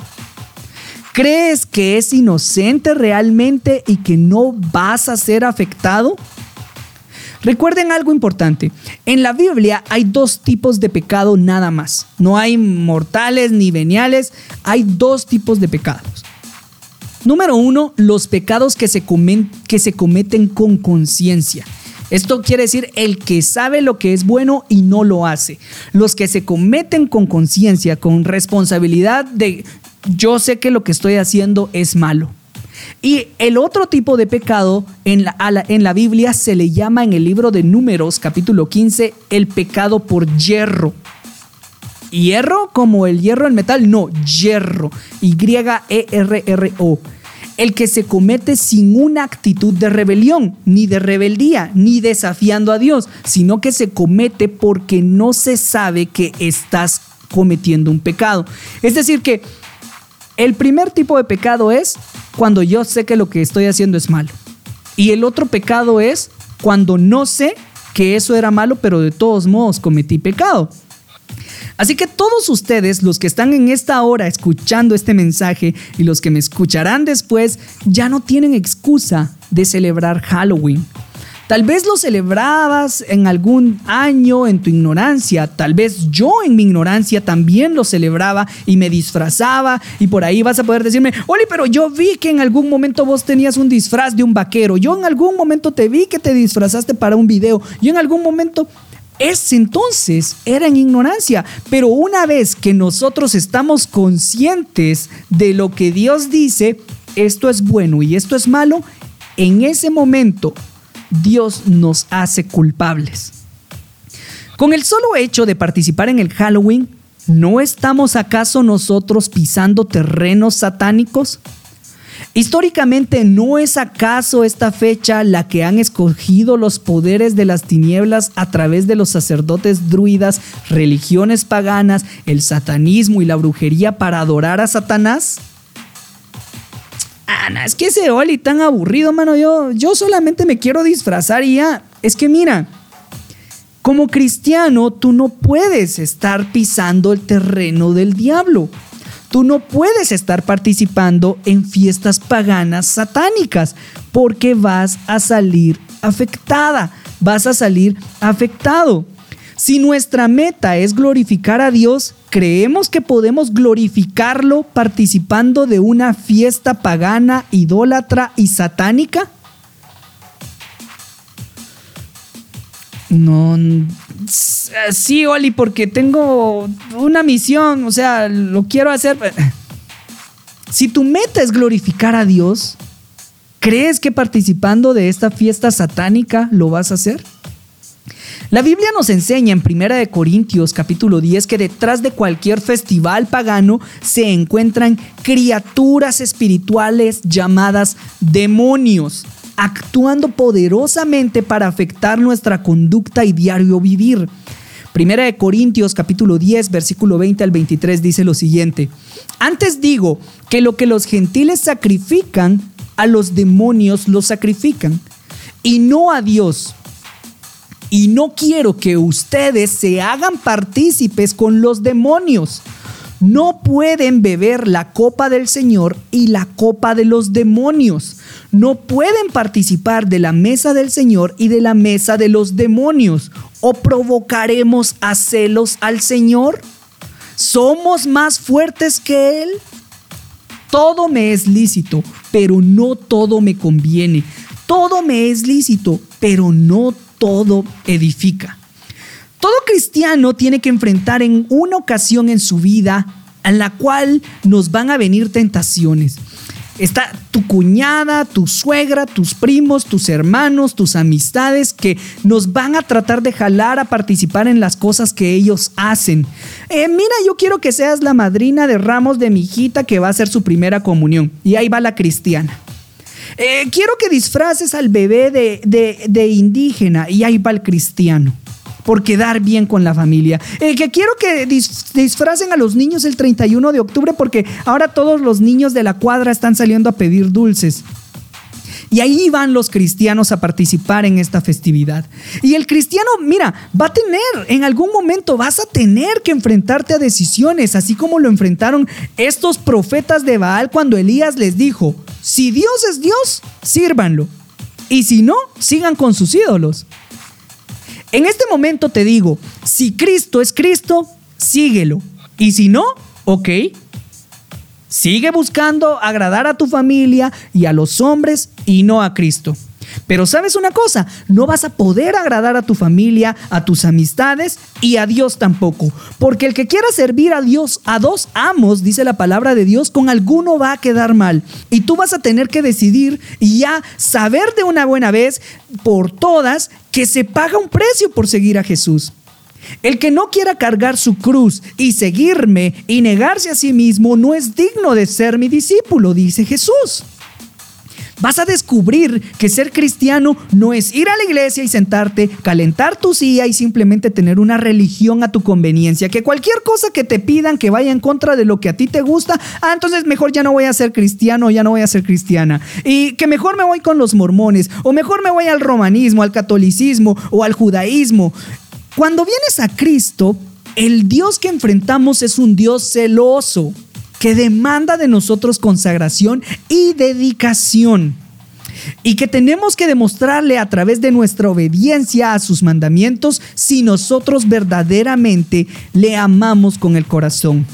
¿Crees que es inocente realmente y que no vas a ser afectado? Recuerden algo importante. En la Biblia hay dos tipos de pecado nada más. No hay mortales ni veniales. Hay dos tipos de pecados. Número uno, los pecados que se, que se cometen con conciencia. Esto quiere decir el que sabe lo que es bueno y no lo hace. Los que se cometen con conciencia, con responsabilidad de yo sé que lo que estoy haciendo es malo. Y el otro tipo de pecado en la, en la Biblia se le llama en el libro de Números capítulo 15 el pecado por hierro. ¿Hierro como el hierro en metal? No, hierro. Y-E-R-R-O. El que se comete sin una actitud de rebelión, ni de rebeldía, ni desafiando a Dios, sino que se comete porque no se sabe que estás cometiendo un pecado. Es decir, que el primer tipo de pecado es cuando yo sé que lo que estoy haciendo es malo. Y el otro pecado es cuando no sé que eso era malo, pero de todos modos cometí pecado. Así que todos ustedes, los que están en esta hora escuchando este mensaje y los que me escucharán después, ya no tienen excusa de celebrar Halloween. Tal vez lo celebrabas en algún año en tu ignorancia, tal vez yo en mi ignorancia también lo celebraba y me disfrazaba y por ahí vas a poder decirme, Oli, pero yo vi que en algún momento vos tenías un disfraz de un vaquero, yo en algún momento te vi que te disfrazaste para un video, yo en algún momento... Es entonces era en ignorancia, pero una vez que nosotros estamos conscientes de lo que Dios dice, esto es bueno y esto es malo, en ese momento Dios nos hace culpables. Con el solo hecho de participar en el Halloween, ¿no estamos acaso nosotros pisando terrenos satánicos? Históricamente, ¿no es acaso esta fecha la que han escogido los poderes de las tinieblas a través de los sacerdotes druidas, religiones paganas, el satanismo y la brujería para adorar a Satanás? Ana, es que ese Oli tan aburrido, mano. Yo, yo solamente me quiero disfrazar y ya. Es que mira, como cristiano, tú no puedes estar pisando el terreno del diablo. Tú no puedes estar participando en fiestas paganas satánicas porque vas a salir afectada, vas a salir afectado. Si nuestra meta es glorificar a Dios, ¿creemos que podemos glorificarlo participando de una fiesta pagana, idólatra y satánica? No, sí, Oli, porque tengo una misión, o sea, lo quiero hacer. Si tu meta es glorificar a Dios, ¿crees que participando de esta fiesta satánica lo vas a hacer? La Biblia nos enseña en 1 Corintios capítulo 10 que detrás de cualquier festival pagano se encuentran criaturas espirituales llamadas demonios, actuando poderosamente para afectar nuestra conducta y diario vivir. Primera de Corintios capítulo 10 versículo 20 al 23 dice lo siguiente, antes digo que lo que los gentiles sacrifican, a los demonios los sacrifican, y no a Dios, y no quiero que ustedes se hagan partícipes con los demonios. No pueden beber la copa del Señor y la copa de los demonios. No pueden participar de la mesa del Señor y de la mesa de los demonios. ¿O provocaremos a celos al Señor? ¿Somos más fuertes que Él? Todo me es lícito, pero no todo me conviene. Todo me es lícito, pero no todo edifica. Todo cristiano tiene que enfrentar en una ocasión en su vida a la cual nos van a venir tentaciones. Está tu cuñada, tu suegra, tus primos, tus hermanos, tus amistades que nos van a tratar de jalar a participar en las cosas que ellos hacen. Eh, mira, yo quiero que seas la madrina de ramos de mi hijita que va a hacer su primera comunión. Y ahí va la cristiana. Eh, quiero que disfraces al bebé de, de indígena y ahí va el cristiano por quedar bien con la familia. Eh, que quiero que disfracen a los niños el 31 de octubre porque ahora todos los niños de la cuadra están saliendo a pedir dulces. Y ahí van los cristianos a participar en esta festividad. Y el cristiano, mira, va a tener, en algún momento vas a tener que enfrentarte a decisiones, así como lo enfrentaron estos profetas de Baal cuando Elías les dijo, si Dios es Dios, sírvanlo. Y si no, sigan con sus ídolos. En este momento te digo, si Cristo es Cristo, síguelo. Y si no, ok. Sigue buscando agradar a tu familia y a los hombres y no a Cristo. Pero sabes una cosa, no vas a poder agradar a tu familia, a tus amistades y a Dios tampoco. Porque el que quiera servir a Dios a dos amos, dice la palabra de Dios, con alguno va a quedar mal. Y tú vas a tener que decidir y ya saber de una buena vez por todas que se paga un precio por seguir a Jesús. El que no quiera cargar su cruz y seguirme y negarse a sí mismo no es digno de ser mi discípulo, dice Jesús. Vas a descubrir que ser cristiano no es ir a la iglesia y sentarte, calentar tu silla y simplemente tener una religión a tu conveniencia. Que cualquier cosa que te pidan que vaya en contra de lo que a ti te gusta, ah, entonces mejor ya no voy a ser cristiano, ya no voy a ser cristiana. Y que mejor me voy con los mormones, o mejor me voy al romanismo, al catolicismo o al judaísmo. Cuando vienes a Cristo, el Dios que enfrentamos es un Dios celoso que demanda de nosotros consagración y dedicación y que tenemos que demostrarle a través de nuestra obediencia a sus mandamientos si nosotros verdaderamente le amamos con el corazón.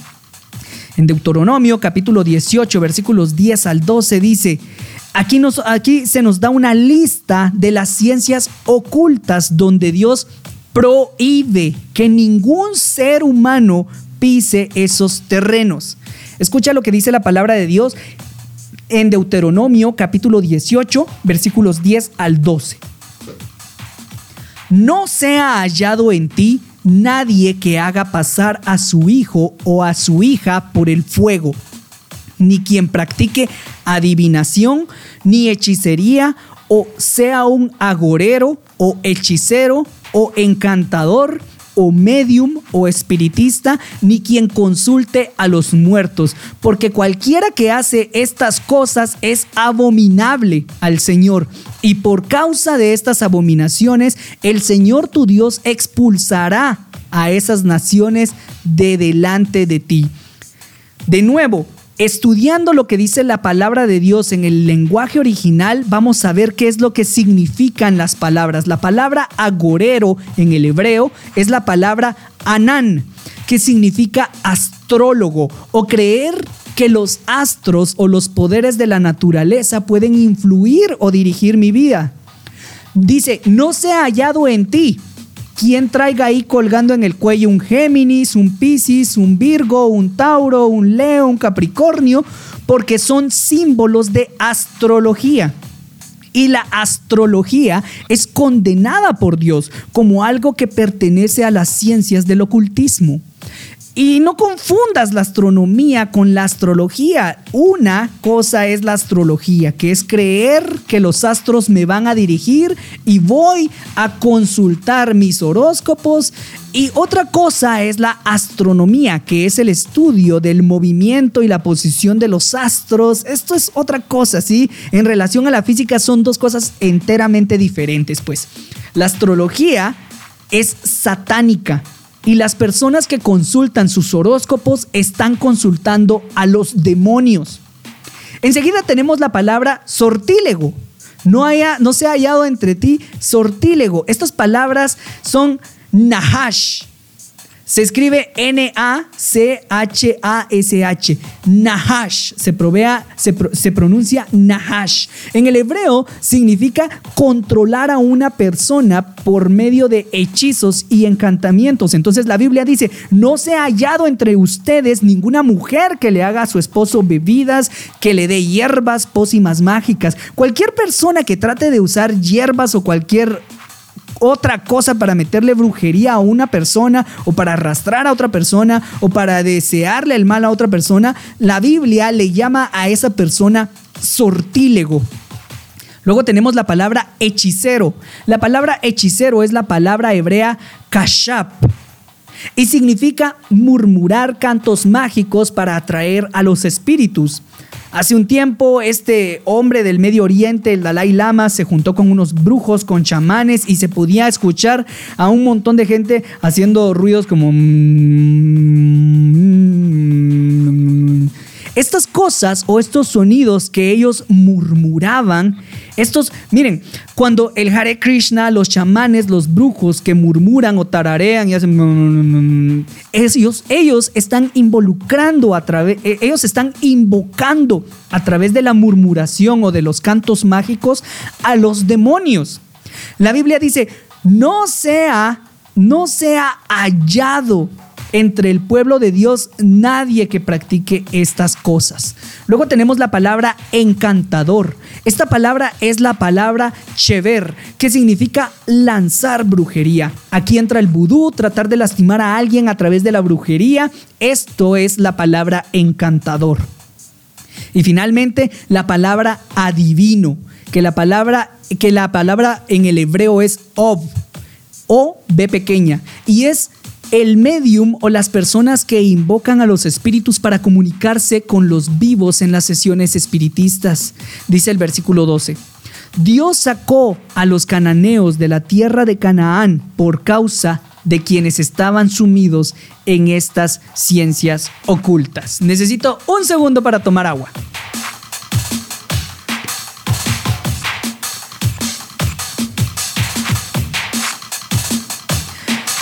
En Deuteronomio capítulo 18 versículos 10 al 12 dice, aquí, nos, aquí se nos da una lista de las ciencias ocultas donde Dios prohíbe que ningún ser humano pise esos terrenos. Escucha lo que dice la palabra de Dios en Deuteronomio capítulo 18, versículos 10 al 12. No sea hallado en ti nadie que haga pasar a su hijo o a su hija por el fuego, ni quien practique adivinación, ni hechicería, o sea un agorero o hechicero o encantador, o medium o espiritista, ni quien consulte a los muertos, porque cualquiera que hace estas cosas es abominable al Señor. Y por causa de estas abominaciones, el Señor tu Dios expulsará a esas naciones de delante de ti. De nuevo, Estudiando lo que dice la palabra de Dios en el lenguaje original, vamos a ver qué es lo que significan las palabras. La palabra agorero en el hebreo es la palabra anán, que significa astrólogo o creer que los astros o los poderes de la naturaleza pueden influir o dirigir mi vida. Dice, no se ha hallado en ti quien traiga ahí colgando en el cuello un Géminis, un Piscis, un Virgo, un Tauro, un Leo, un Capricornio, porque son símbolos de astrología. Y la astrología es condenada por Dios como algo que pertenece a las ciencias del ocultismo. Y no confundas la astronomía con la astrología. Una cosa es la astrología, que es creer que los astros me van a dirigir y voy a consultar mis horóscopos. Y otra cosa es la astronomía, que es el estudio del movimiento y la posición de los astros. Esto es otra cosa, ¿sí? En relación a la física son dos cosas enteramente diferentes, pues. La astrología es satánica y las personas que consultan sus horóscopos están consultando a los demonios. Enseguida tenemos la palabra sortílego. No, haya, no se ha hallado entre ti sortílego. Estas palabras son nahash. Se escribe N-A-C-H-A-S-H. Nahash. Se, se, se pronuncia Nahash. En el hebreo significa controlar a una persona por medio de hechizos y encantamientos. Entonces la Biblia dice, no se ha hallado entre ustedes ninguna mujer que le haga a su esposo bebidas, que le dé hierbas, pócimas mágicas. Cualquier persona que trate de usar hierbas o cualquier otra cosa para meterle brujería a una persona o para arrastrar a otra persona o para desearle el mal a otra persona, la Biblia le llama a esa persona sortílego. Luego tenemos la palabra hechicero. La palabra hechicero es la palabra hebrea kashap y significa murmurar cantos mágicos para atraer a los espíritus. Hace un tiempo, este hombre del Medio Oriente, el Dalai Lama, se juntó con unos brujos, con chamanes, y se podía escuchar a un montón de gente haciendo ruidos como... Estas cosas o estos sonidos que ellos murmuraban, estos, miren, cuando el Hare Krishna, los chamanes, los brujos que murmuran o tararean y hacen, ellos, ellos están involucrando a través, eh, ellos están invocando a través de la murmuración o de los cantos mágicos a los demonios. La Biblia dice, no sea, no sea hallado entre el pueblo de Dios nadie que practique estas cosas. Luego tenemos la palabra encantador. Esta palabra es la palabra chever, que significa lanzar brujería. Aquí entra el vudú, tratar de lastimar a alguien a través de la brujería. Esto es la palabra encantador. Y finalmente, la palabra adivino, que la palabra, que la palabra en el hebreo es ob, o b pequeña, y es el medium o las personas que invocan a los espíritus para comunicarse con los vivos en las sesiones espiritistas. Dice el versículo 12. Dios sacó a los cananeos de la tierra de Canaán por causa de quienes estaban sumidos en estas ciencias ocultas. Necesito un segundo para tomar agua.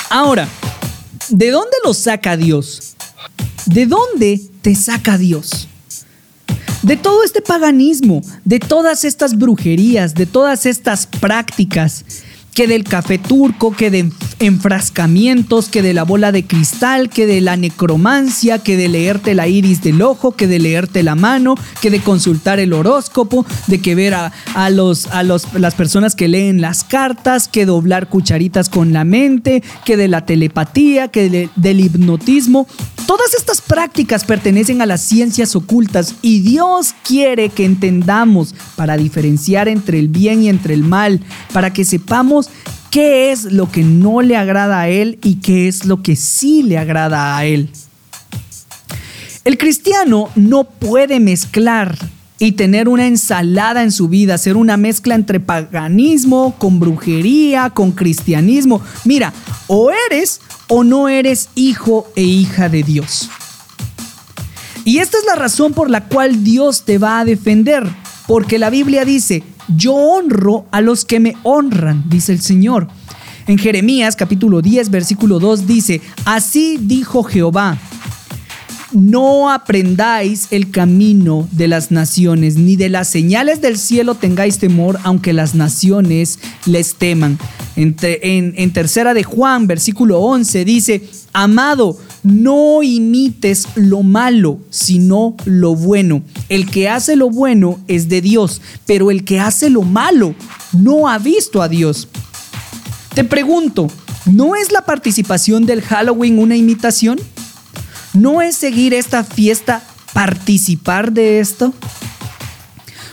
Ahora, ¿De dónde lo saca Dios? ¿De dónde te saca Dios? De todo este paganismo, de todas estas brujerías, de todas estas prácticas que del café turco, que de enfrascamientos, que de la bola de cristal, que de la necromancia, que de leerte la iris del ojo, que de leerte la mano, que de consultar el horóscopo, de que ver a, los, a los, las personas que leen las cartas, que doblar cucharitas con la mente, que de la telepatía, que del hipnotismo. Todas estas prácticas pertenecen a las ciencias ocultas y Dios quiere que entendamos para diferenciar entre el bien y entre el mal, para que sepamos qué es lo que no le agrada a Él y qué es lo que sí le agrada a Él. El cristiano no puede mezclar y tener una ensalada en su vida, hacer una mezcla entre paganismo, con brujería, con cristianismo. Mira, o eres o no eres hijo e hija de Dios. Y esta es la razón por la cual Dios te va a defender, porque la Biblia dice, yo honro a los que me honran, dice el Señor. En Jeremías capítulo 10, versículo 2 dice, así dijo Jehová, no aprendáis el camino de las naciones, ni de las señales del cielo tengáis temor, aunque las naciones les teman. En, en, tercera de Juan, versículo 11, dice, amado, no imites lo malo, sino lo bueno. El que hace lo bueno es de Dios, pero el que hace lo malo no ha visto a Dios. Te pregunto, ¿no es la participación del Halloween una imitación? ¿No es seguir esta fiesta participar de esto?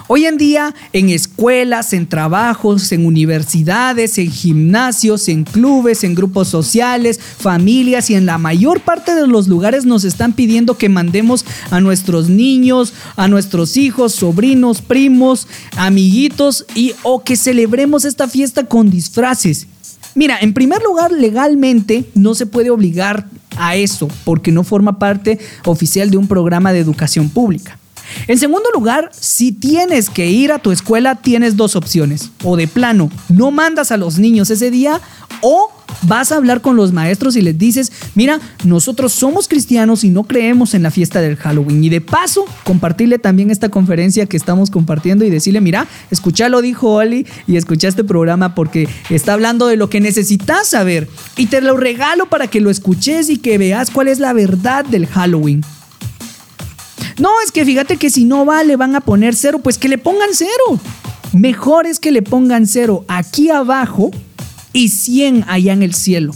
Hoy en día, en escuelas, en trabajos, en universidades, en gimnasios, en clubes, en grupos sociales, familias y en la mayor parte de los lugares nos están pidiendo que mandemos a nuestros niños, a nuestros hijos, sobrinos, primos, amiguitos y o que celebremos esta fiesta con disfraces. Mira, en primer lugar, legalmente no se puede obligar a eso porque no forma parte oficial de un programa de educación pública. En segundo lugar, si tienes que ir a tu escuela, tienes dos opciones. O de plano, no mandas a los niños ese día o vas a hablar con los maestros y les dices, mira, nosotros somos cristianos y no creemos en la fiesta del Halloween. Y de paso, compartirle también esta conferencia que estamos compartiendo y decirle, mira, escúchalo, dijo Oli, y escucha este programa porque está hablando de lo que necesitas saber. Y te lo regalo para que lo escuches y que veas cuál es la verdad del Halloween. No, es que fíjate que si no va, le van a poner cero, pues que le pongan cero. Mejor es que le pongan cero aquí abajo y 100 allá en el cielo.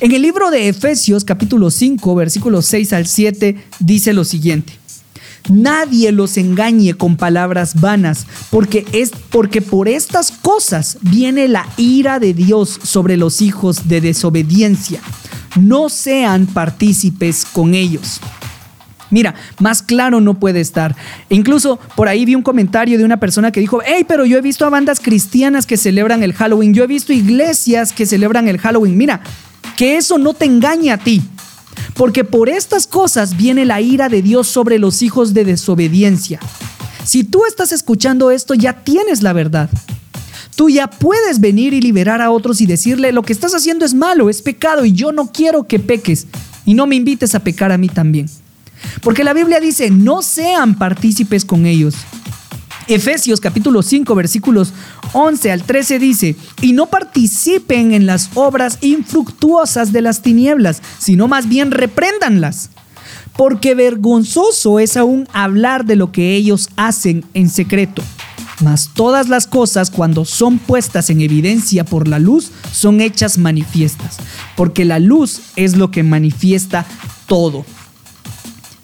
En el libro de Efesios capítulo 5 versículos 6 al 7 dice lo siguiente. Nadie los engañe con palabras vanas, porque es porque por estas cosas viene la ira de Dios sobre los hijos de desobediencia. No sean partícipes con ellos. Mira, más claro no puede estar. incluso por ahí vi un comentario de una persona que dijo, hey, pero yo he visto a bandas cristianas que celebran el Halloween, yo he visto iglesias que celebran el Halloween. Mira, que eso no te engañe a ti. Porque por estas cosas viene la ira de Dios sobre los hijos de desobediencia. Si tú estás escuchando esto, ya tienes la verdad. Tú ya puedes venir y liberar a otros y decirle, lo que estás haciendo es malo, es pecado y yo no quiero que peques. Y no me invites a pecar a mí también. Porque la Biblia dice, no sean partícipes con ellos. Efesios capítulo 5 versículos 11 al 13 dice, y no participen en las obras infructuosas de las tinieblas, sino más bien repréndanlas. Porque vergonzoso es aún hablar de lo que ellos hacen en secreto. Mas todas las cosas cuando son puestas en evidencia por la luz son hechas manifiestas, porque la luz es lo que manifiesta todo.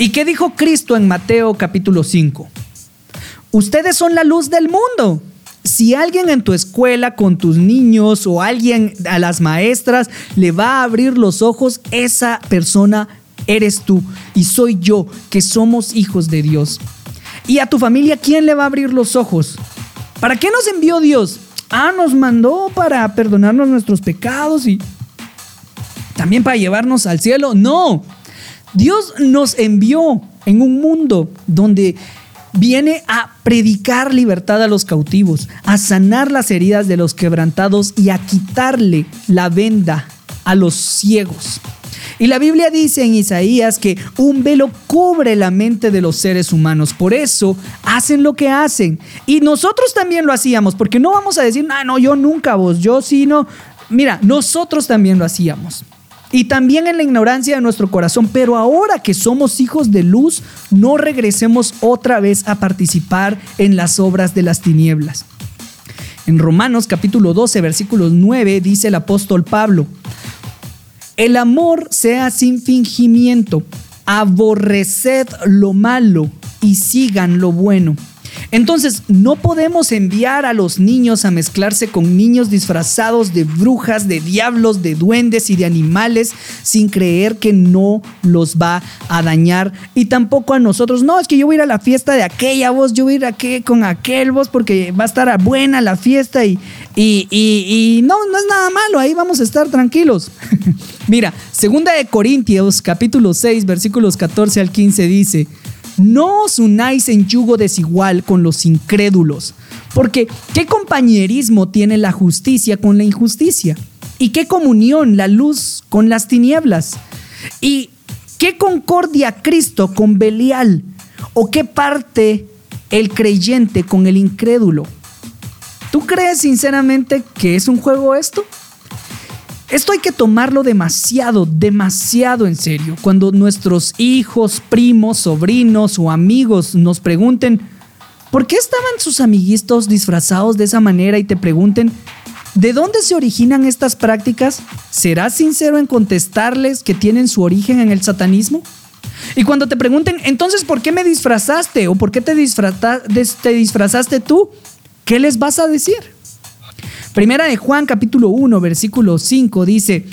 ¿Y qué dijo Cristo en Mateo capítulo 5? Ustedes son la luz del mundo. Si alguien en tu escuela con tus niños o alguien a las maestras le va a abrir los ojos, esa persona eres tú y soy yo, que somos hijos de Dios. Y a tu familia, ¿quién le va a abrir los ojos? ¿Para qué nos envió Dios? Ah, nos mandó para perdonarnos nuestros pecados y también para llevarnos al cielo. No, Dios nos envió en un mundo donde viene a predicar libertad a los cautivos, a sanar las heridas de los quebrantados y a quitarle la venda a los ciegos. Y la Biblia dice en Isaías que un velo cubre la mente de los seres humanos. Por eso hacen lo que hacen. Y nosotros también lo hacíamos, porque no vamos a decir, ah, no, yo nunca vos, yo sí, no. Mira, nosotros también lo hacíamos y también en la ignorancia de nuestro corazón. Pero ahora que somos hijos de luz, no regresemos otra vez a participar en las obras de las tinieblas. En Romanos capítulo 12, versículos 9 dice el apóstol Pablo, el amor sea sin fingimiento, aborreced lo malo y sigan lo bueno. Entonces, no podemos enviar a los niños a mezclarse con niños disfrazados de brujas, de diablos, de duendes y de animales sin creer que no los va a dañar. Y tampoco a nosotros, no, es que yo voy a ir a la fiesta de aquella voz, yo voy a ir aquí con aquel voz porque va a estar buena la fiesta y, y, y no, no es nada malo, ahí vamos a estar tranquilos. Mira, segunda de Corintios capítulo 6 versículos 14 al 15 dice, no os unáis en yugo desigual con los incrédulos, porque ¿qué compañerismo tiene la justicia con la injusticia? ¿Y qué comunión la luz con las tinieblas? ¿Y qué concordia Cristo con Belial? ¿O qué parte el creyente con el incrédulo? ¿Tú crees sinceramente que es un juego esto? Esto hay que tomarlo demasiado, demasiado en serio. Cuando nuestros hijos, primos, sobrinos o amigos nos pregunten, ¿por qué estaban sus amiguitos disfrazados de esa manera? Y te pregunten, ¿de dónde se originan estas prácticas? ¿Serás sincero en contestarles que tienen su origen en el satanismo? Y cuando te pregunten, entonces, ¿por qué me disfrazaste? ¿O por qué te, te disfrazaste tú? ¿Qué les vas a decir? Primera de Juan capítulo 1 versículo 5 dice,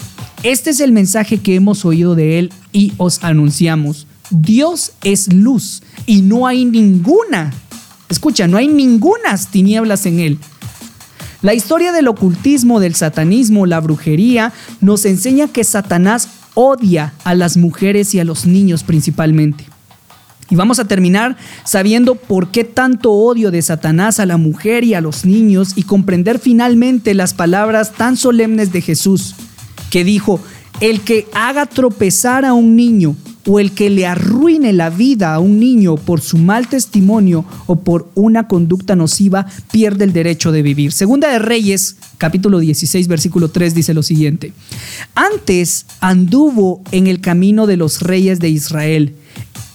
este es el mensaje que hemos oído de él y os anunciamos. Dios es luz y no hay ninguna, escucha, no hay ningunas tinieblas en él. La historia del ocultismo, del satanismo, la brujería, nos enseña que Satanás odia a las mujeres y a los niños principalmente. Y vamos a terminar sabiendo por qué tanto odio de Satanás a la mujer y a los niños y comprender finalmente las palabras tan solemnes de Jesús, que dijo, el que haga tropezar a un niño o el que le arruine la vida a un niño por su mal testimonio o por una conducta nociva pierde el derecho de vivir. Segunda de Reyes, capítulo 16, versículo 3 dice lo siguiente. Antes anduvo en el camino de los reyes de Israel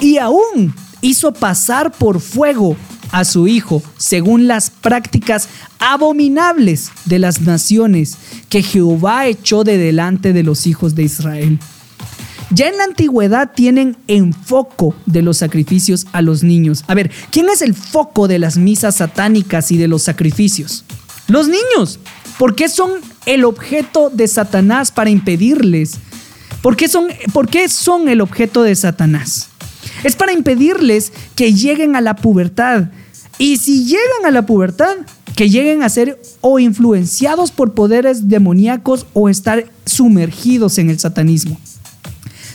y aún hizo pasar por fuego a su hijo según las prácticas abominables de las naciones que Jehová echó de delante de los hijos de Israel. Ya en la antigüedad tienen en foco de los sacrificios a los niños. A ver, ¿quién es el foco de las misas satánicas y de los sacrificios? Los niños. ¿Por qué son el objeto de Satanás para impedirles? ¿Por qué son, por qué son el objeto de Satanás? Es para impedirles que lleguen a la pubertad. Y si llegan a la pubertad, que lleguen a ser o influenciados por poderes demoníacos o estar sumergidos en el satanismo.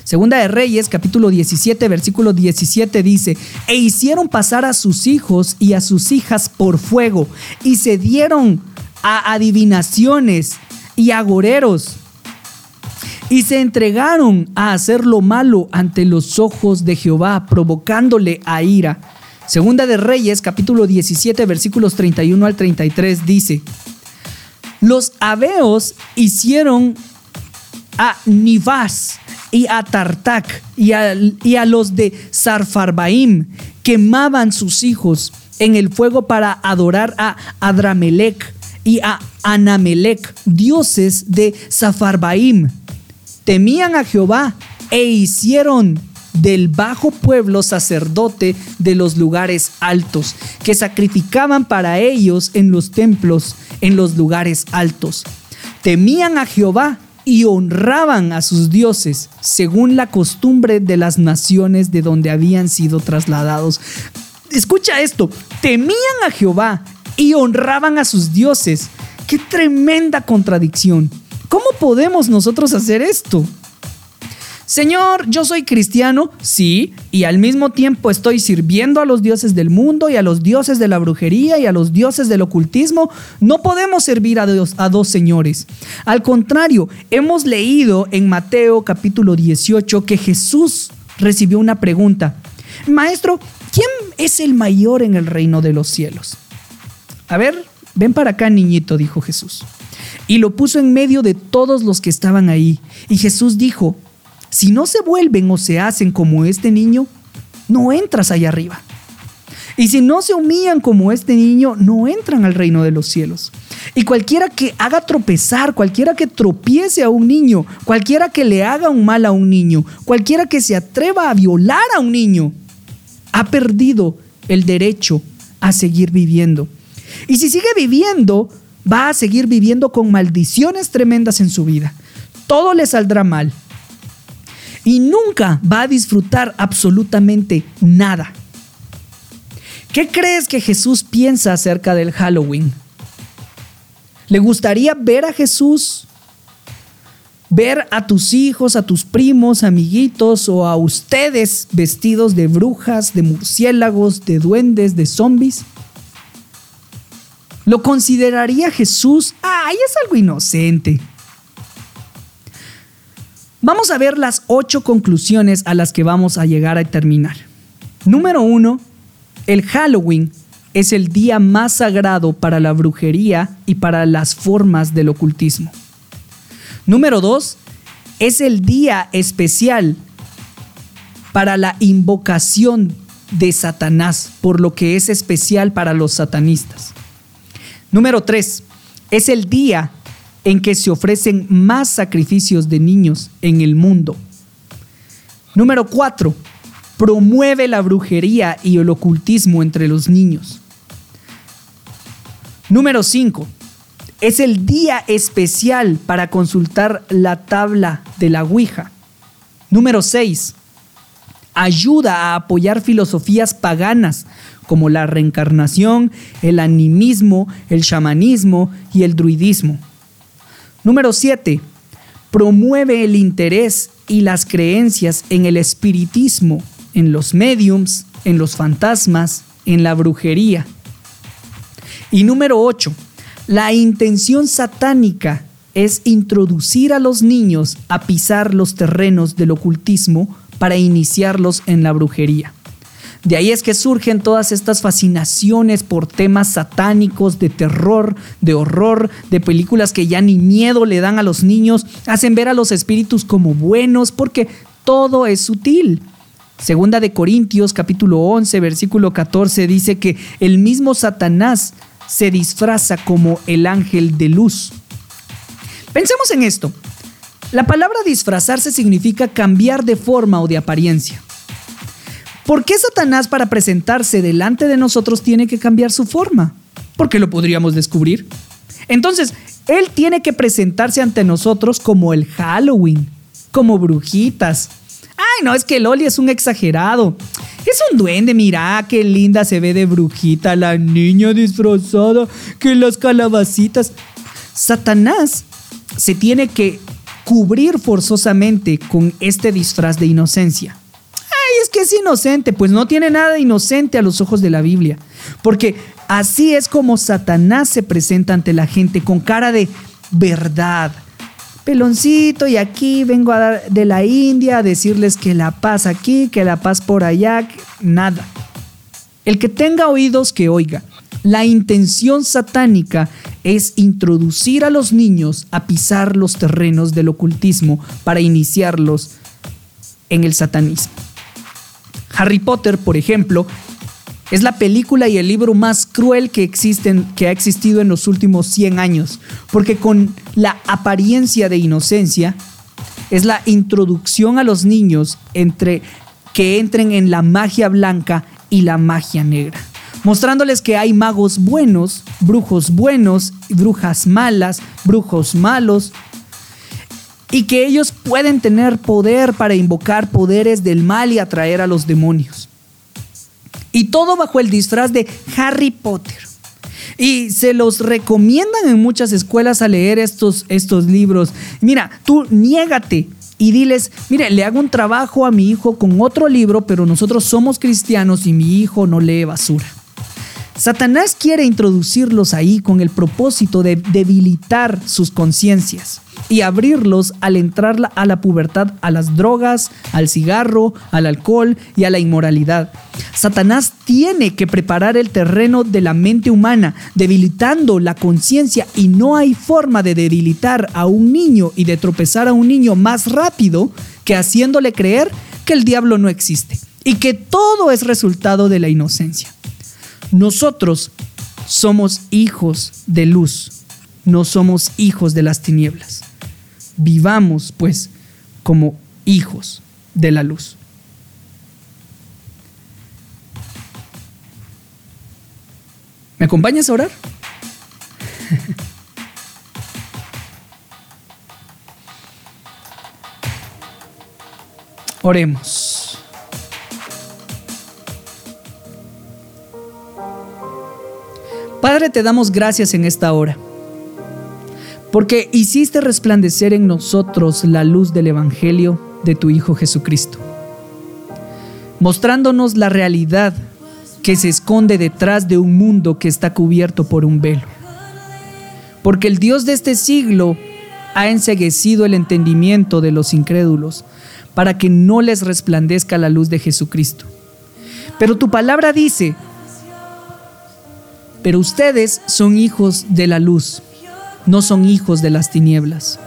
Segunda de Reyes, capítulo 17, versículo 17 dice, e hicieron pasar a sus hijos y a sus hijas por fuego, y se dieron a adivinaciones y agoreros, y se entregaron a hacer lo malo ante los ojos de Jehová, provocándole a ira. Segunda de Reyes, capítulo 17, versículos 31 al 33 dice, los abeos hicieron a Nivas y a Tartac y a, los de Sarfarbaim quemaban sus hijos en el fuego para adorar a Adramelech y a Anamelech, dioses de Safarbaim. Temían a Jehová e hicieron del bajo pueblo sacerdote de los lugares altos, que sacrificaban para ellos en los templos, en los lugares altos. Temían a Jehová y honraban a sus dioses según la costumbre de las naciones de donde habían sido trasladados. Escucha esto, temían a Jehová y honraban a sus dioses. ¡Qué tremenda contradicción! ¿Cómo podemos nosotros hacer esto? Señor, yo soy cristiano, sí, y al mismo tiempo estoy sirviendo a los dioses del mundo y a los dioses de la brujería y a los dioses del ocultismo. No podemos servir a, a dos señores. Al contrario, hemos leído en Mateo capítulo 18 que Jesús recibió una pregunta. Maestro, ¿quién es el mayor en el reino de los cielos? A ver, ven para acá, niñito, dijo Jesús. Y lo puso en medio de todos los que estaban ahí. Y Jesús dijo, si no se vuelven o se hacen como este niño, no entras allá arriba. Y si no se humillan como este niño, no entran al reino de los cielos. Y cualquiera que haga tropezar, cualquiera que tropiece a un niño, cualquiera que le haga un mal a un niño, cualquiera que se atreva a violar a un niño, ha perdido el derecho a seguir viviendo. Y si sigue viviendo, va a seguir viviendo con maldiciones tremendas en su vida. Todo le saldrá mal y nunca va a disfrutar absolutamente nada. ¿Qué crees que Jesús piensa acerca del Halloween? ¿Le gustaría ver a Jesús? ¿Ver a tus hijos, a tus primos, amiguitos o a ustedes vestidos de brujas, de murciélagos, de duendes, de zombies? ¿Lo consideraría Jesús? ¡Ay, es algo inocente! Vamos a ver las ocho conclusiones a las que vamos a llegar a terminar. Número uno, el Halloween es el día más sagrado para la brujería y para las formas del ocultismo. Número dos, es el día especial para la invocación de Satanás, por lo que es especial para los satanistas. Número tres, es el día en que se ofrecen más sacrificios de niños en el mundo. Número 4. Promueve la brujería y el ocultismo entre los niños. Número 5. Es el día especial para consultar la tabla de la Ouija. Número 6. Ayuda a apoyar filosofías paganas como la reencarnación, el animismo, el chamanismo y el druidismo. Número 7. Promueve el interés y las creencias en el espiritismo, en los mediums, en los fantasmas, en la brujería. Y número 8, la intención satánica es introducir a los niños a pisar los terrenos del ocultismo para iniciarlos en la brujería. De ahí es que surgen todas estas fascinaciones por temas satánicos, de terror, de horror, de películas que ya ni miedo le dan a los niños, hacen ver a los espíritus como buenos, porque todo es sutil. Segunda de Corintios capítulo 11 versículo 14 dice que el mismo Satanás se disfraza como el ángel de luz. Pensemos en esto. La palabra disfrazarse significa cambiar de forma o de apariencia. ¿Por qué Satanás para presentarse delante de nosotros tiene que cambiar su forma? Porque lo podríamos descubrir. Entonces, él tiene que presentarse ante nosotros como el Halloween, como brujitas. Ay, no, es que Loli es un exagerado. Es un duende, mira, qué linda se ve de brujita la niña disfrazada, que las calabacitas. Satanás se tiene que cubrir forzosamente con este disfraz de inocencia que es inocente, pues no tiene nada inocente a los ojos de la Biblia. Porque así es como Satanás se presenta ante la gente con cara de verdad. Peloncito, y aquí vengo de la India a decirles que la paz aquí, que la paz por allá, nada. El que tenga oídos que oiga. La intención satánica es introducir a los niños a pisar los terrenos del ocultismo para iniciarlos en el satanismo. Harry Potter, por ejemplo, es la película y el libro más cruel que, existen, que ha existido en los últimos 100 años, porque con la apariencia de inocencia es la introducción a los niños entre que entren en la magia blanca y la magia negra, mostrándoles que hay magos buenos, brujos buenos, brujas malas, brujos malos, y que ellos pueden tener poder para invocar poderes del mal y atraer a los demonios. Y todo bajo el disfraz de Harry Potter. Y se los recomiendan en muchas escuelas a leer estos, estos libros. Mira, tú niégate y diles, mire, le hago un trabajo a mi hijo con otro libro, pero nosotros somos cristianos y mi hijo no lee basura. Satanás quiere introducirlos ahí con el propósito de debilitar sus conciencias y abrirlos al entrar a la pubertad a las drogas, al cigarro, al alcohol y a la inmoralidad. Satanás tiene que preparar el terreno de la mente humana, debilitando la conciencia y no hay forma de debilitar a un niño y de tropezar a un niño más rápido que haciéndole creer que el diablo no existe y que todo es resultado de la inocencia. Nosotros somos hijos de luz, no somos hijos de las tinieblas. Vivamos, pues, como hijos de la luz. ¿Me acompañas a orar? Oremos. Padre, te damos gracias en esta hora, porque hiciste resplandecer en nosotros la luz del Evangelio de tu Hijo Jesucristo, mostrándonos la realidad que se esconde detrás de un mundo que está cubierto por un velo. Porque el Dios de este siglo ha enseguecido el entendimiento de los incrédulos para que no les resplandezca la luz de Jesucristo. Pero tu palabra dice pero ustedes son hijos de la luz, no son hijos de las tinieblas.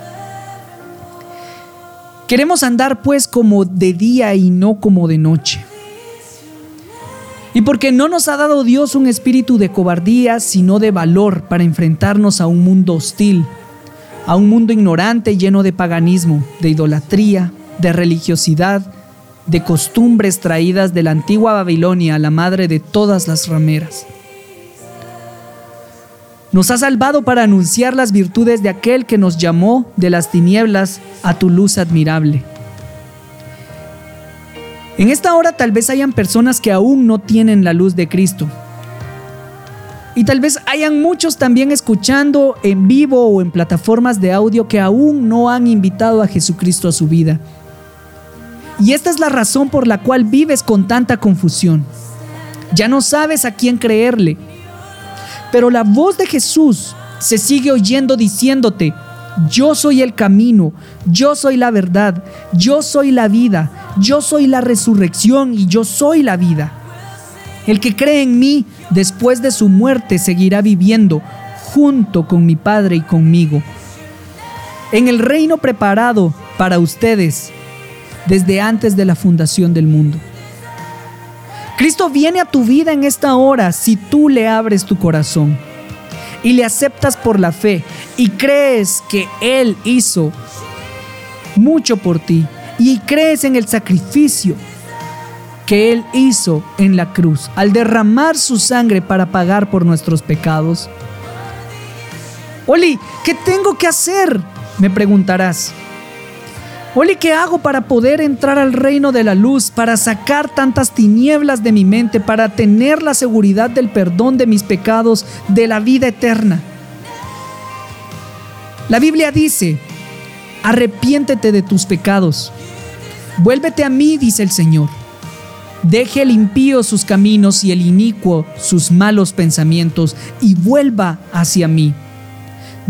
Queremos andar pues como de día y no como de noche. Y porque no nos ha dado Dios un espíritu de cobardía, sino de valor para enfrentarnos a un mundo hostil, a un mundo ignorante lleno de paganismo, de idolatría, de religiosidad, de costumbres traídas de la antigua Babilonia, la madre de todas las rameras. Nos ha salvado para anunciar las virtudes de aquel que nos llamó de las tinieblas a tu luz admirable. En esta hora tal vez hayan personas que aún no tienen la luz de Cristo. Y tal vez hayan muchos también escuchando en vivo o en plataformas de audio que aún no han invitado a Jesucristo a su vida. Y esta es la razón por la cual vives con tanta confusión. Ya no sabes a quién creerle. Pero la voz de Jesús se sigue oyendo diciéndote, yo soy el camino, yo soy la verdad, yo soy la vida, yo soy la resurrección y yo soy la vida. El que cree en mí después de su muerte seguirá viviendo junto con mi Padre y conmigo. En el reino preparado para ustedes desde antes de la fundación del mundo. Cristo viene a tu vida en esta hora si tú le abres tu corazón y le aceptas por la fe y crees que Él hizo mucho por ti y crees en el sacrificio que Él hizo en la cruz al derramar su sangre para pagar por nuestros pecados. Oli, ¿qué tengo que hacer? Me preguntarás. Oli, ¿qué hago para poder entrar al reino de la luz, para sacar tantas tinieblas de mi mente, para tener la seguridad del perdón de mis pecados, de la vida eterna? La Biblia dice, arrepiéntete de tus pecados, vuélvete a mí, dice el Señor. Deje el impío sus caminos y el inicuo sus malos pensamientos y vuelva hacia mí.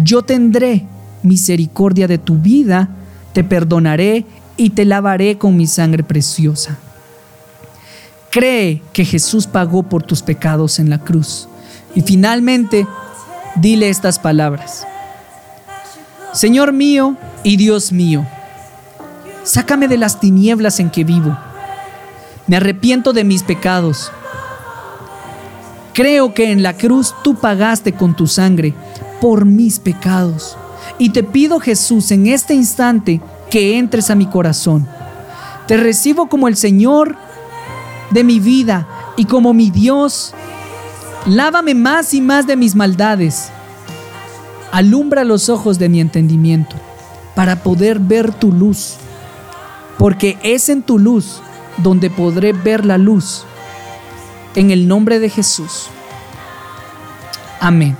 Yo tendré misericordia de tu vida te perdonaré y te lavaré con mi sangre preciosa. Cree que Jesús pagó por tus pecados en la cruz. Y finalmente, dile estas palabras. Señor mío y Dios mío, sácame de las tinieblas en que vivo. Me arrepiento de mis pecados. Creo que en la cruz tú pagaste con tu sangre por mis pecados. Y te pido Jesús en este instante que entres a mi corazón. Te recibo como el Señor de mi vida y como mi Dios. Lávame más y más de mis maldades. Alumbra los ojos de mi entendimiento para poder ver tu luz. Porque es en tu luz donde podré ver la luz. En el nombre de Jesús. Amén.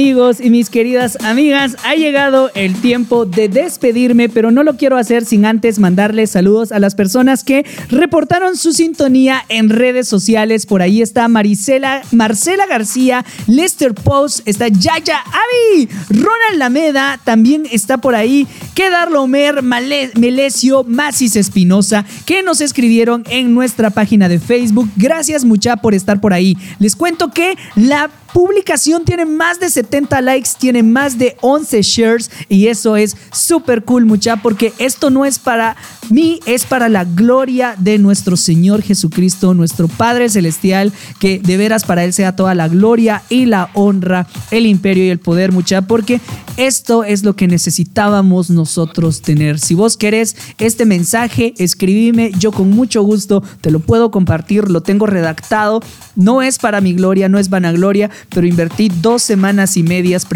Amigos y mis queridas amigas, ha llegado el tiempo de despedirme, pero no lo quiero hacer sin antes mandarles saludos a las personas que reportaron su sintonía en redes sociales. Por ahí está Marisela, Marcela García, Lester Post, está Yaya Avi, Ronald Lameda, también está por ahí Kedar Lomer, Melesio, Masis Espinosa, que nos escribieron en nuestra página de Facebook. Gracias mucha por estar por ahí. Les cuento que la publicación tiene más de 70 likes, tiene más de 11 shares y eso es súper cool mucha porque esto no es para mí, es para la gloria de nuestro Señor Jesucristo, nuestro Padre Celestial, que de veras para Él sea toda la gloria y la honra, el imperio y el poder mucha porque esto es lo que necesitábamos nosotros tener. Si vos querés este mensaje, escribime, yo con mucho gusto te lo puedo compartir, lo tengo redactado, no es para mi gloria, no es vanagloria, pero invertí dos semanas y medias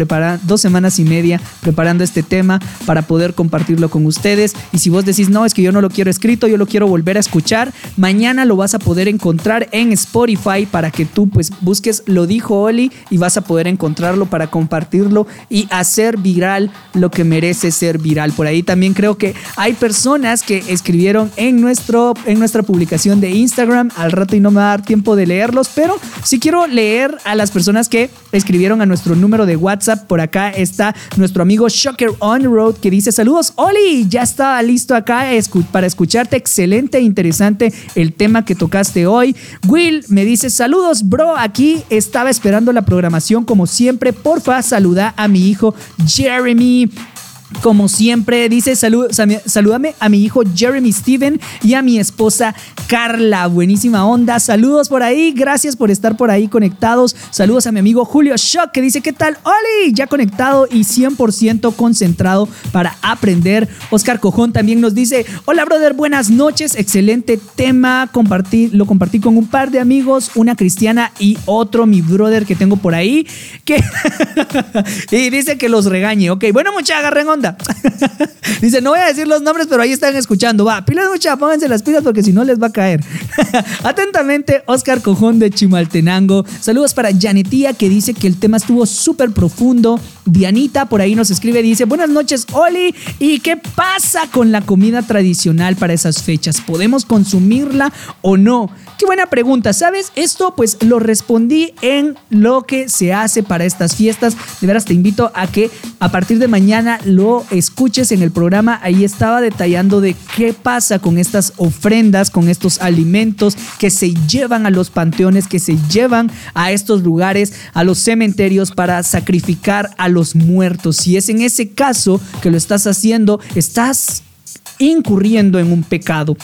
dos semanas y media preparando este tema para poder compartirlo con ustedes. Y si vos decís, no, es que yo no lo quiero escrito, yo lo quiero volver a escuchar, mañana lo vas a poder encontrar en Spotify para que tú pues busques Lo dijo Oli y vas a poder encontrarlo para compartirlo y hacer viral lo que merece ser viral. Por ahí también creo que hay personas que escribieron en, nuestro, en nuestra publicación de Instagram, al rato y no me va a dar tiempo de leerlos, pero si quiero leer a las personas que escribieron a nuestro número de WhatsApp. Por acá está nuestro amigo Shocker On Road que dice: Saludos, Oli, ya estaba listo acá para escucharte. Excelente, interesante el tema que tocaste hoy. Will me dice: Saludos, bro. Aquí estaba esperando la programación como siempre. Porfa, saluda a mi hijo Jeremy. Como siempre, dice, salud, salúdame a mi hijo Jeremy Steven y a mi esposa Carla. Buenísima onda. Saludos por ahí. Gracias por estar por ahí conectados. Saludos a mi amigo Julio Shock que dice, ¿qué tal? Oli, ya conectado y 100% concentrado para aprender. Oscar Cojón también nos dice, hola brother, buenas noches. Excelente tema. Compartí, lo compartí con un par de amigos, una cristiana y otro, mi brother que tengo por ahí. Que y dice que los regañe. Ok, bueno, mucha agarren onda. Dice, no voy a decir los nombres, pero ahí están escuchando. Va, pilas mucha, pónganse las pilas porque si no les va a caer. Atentamente, Oscar Cojón de Chimaltenango. Saludos para Janetía que dice que el tema estuvo súper profundo. Dianita por ahí nos escribe, dice, buenas noches, Oli. ¿Y qué pasa con la comida tradicional para esas fechas? ¿Podemos consumirla o no? Qué buena pregunta, ¿sabes? Esto pues lo respondí en lo que se hace para estas fiestas. De veras te invito a que a partir de mañana lo escuches en el programa. Ahí estaba detallando de qué pasa con estas ofrendas, con estos alimentos que se llevan a los panteones, que se llevan a estos lugares, a los cementerios para sacrificar a los muertos. Si es en ese caso que lo estás haciendo, estás incurriendo en un pecado.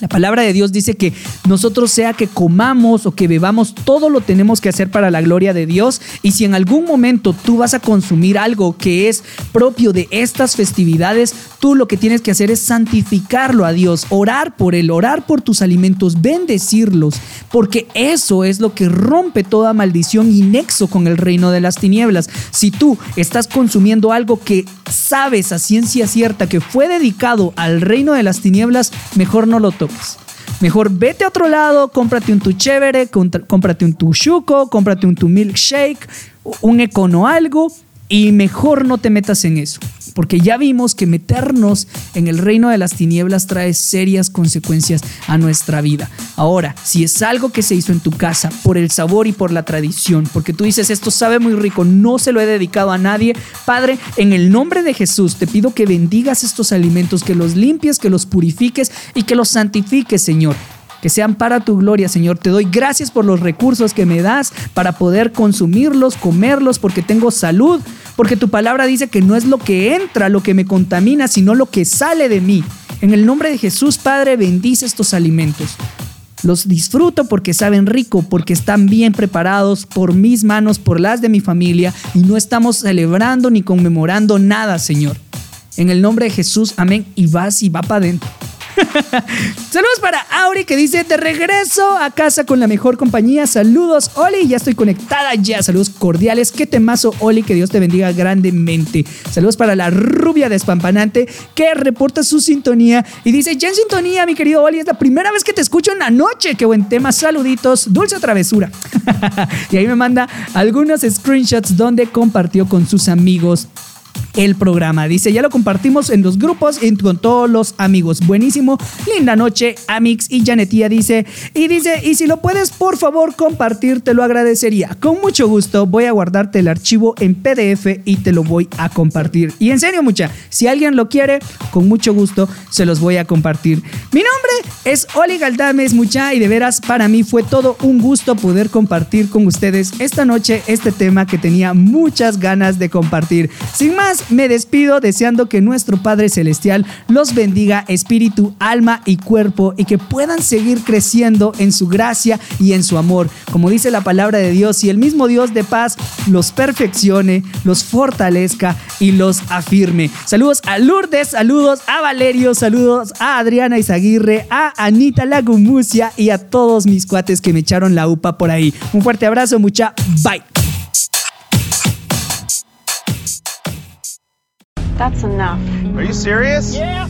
La palabra de Dios dice que nosotros sea que comamos o que bebamos, todo lo tenemos que hacer para la gloria de Dios. Y si en algún momento tú vas a consumir algo que es propio de estas festividades, tú lo que tienes que hacer es santificarlo a Dios, orar por Él, orar por tus alimentos, bendecirlos, porque eso es lo que rompe toda maldición y nexo con el reino de las tinieblas. Si tú estás consumiendo algo que sabes a ciencia cierta que fue dedicado al reino de las tinieblas, mejor no lo toques. Mejor vete a otro lado, cómprate un tu chévere, cómprate un tu chuco, cómprate un tu milkshake, un econo algo y mejor no te metas en eso, porque ya vimos que meternos en el reino de las tinieblas trae serias consecuencias a nuestra vida. Ahora, si es algo que se hizo en tu casa por el sabor y por la tradición, porque tú dices, esto sabe muy rico, no se lo he dedicado a nadie, Padre, en el nombre de Jesús te pido que bendigas estos alimentos, que los limpies, que los purifiques y que los santifiques, Señor que sean para tu gloria, Señor. Te doy gracias por los recursos que me das para poder consumirlos, comerlos, porque tengo salud, porque tu palabra dice que no es lo que entra lo que me contamina, sino lo que sale de mí. En el nombre de Jesús, Padre, bendice estos alimentos. Los disfruto porque saben rico, porque están bien preparados por mis manos, por las de mi familia, y no estamos celebrando ni conmemorando nada, Señor. En el nombre de Jesús, amén, y vas y va para adentro. Saludos para Auri que dice, de regreso a casa con la mejor compañía. Saludos, Oli, ya estoy conectada ya. Saludos cordiales. Qué temazo, Oli, que Dios te bendiga grandemente. Saludos para la rubia despampanante que reporta su sintonía y dice, ya en sintonía, mi querido Oli, es la primera vez que te escucho en la noche. Qué buen tema. Saluditos, dulce travesura. y ahí me manda algunos screenshots donde compartió con sus amigos el programa. Dice, ya lo compartimos en los grupos y con todos los amigos. Buenísimo. Linda noche, Amix y Janetía dice. Y dice, y si lo puedes, por favor, compartir, te lo agradecería. Con mucho gusto voy a guardarte el archivo en PDF y te lo voy a compartir. Y en serio, mucha, si alguien lo quiere, con mucho gusto se los voy a compartir. Mi nombre es Oli Galdames, mucha, y de veras para mí fue todo un gusto poder compartir con ustedes esta noche este tema que tenía muchas ganas de compartir. Sin me despido deseando que nuestro Padre Celestial los bendiga espíritu, alma y cuerpo y que puedan seguir creciendo en su gracia y en su amor. Como dice la palabra de Dios, y el mismo Dios de paz los perfeccione, los fortalezca y los afirme. Saludos a Lourdes, saludos a Valerio, saludos a Adriana Izaguirre, a Anita Lagumucia y a todos mis cuates que me echaron la upa por ahí. Un fuerte abrazo, mucha. Bye. That's enough. Are you serious? Yeah.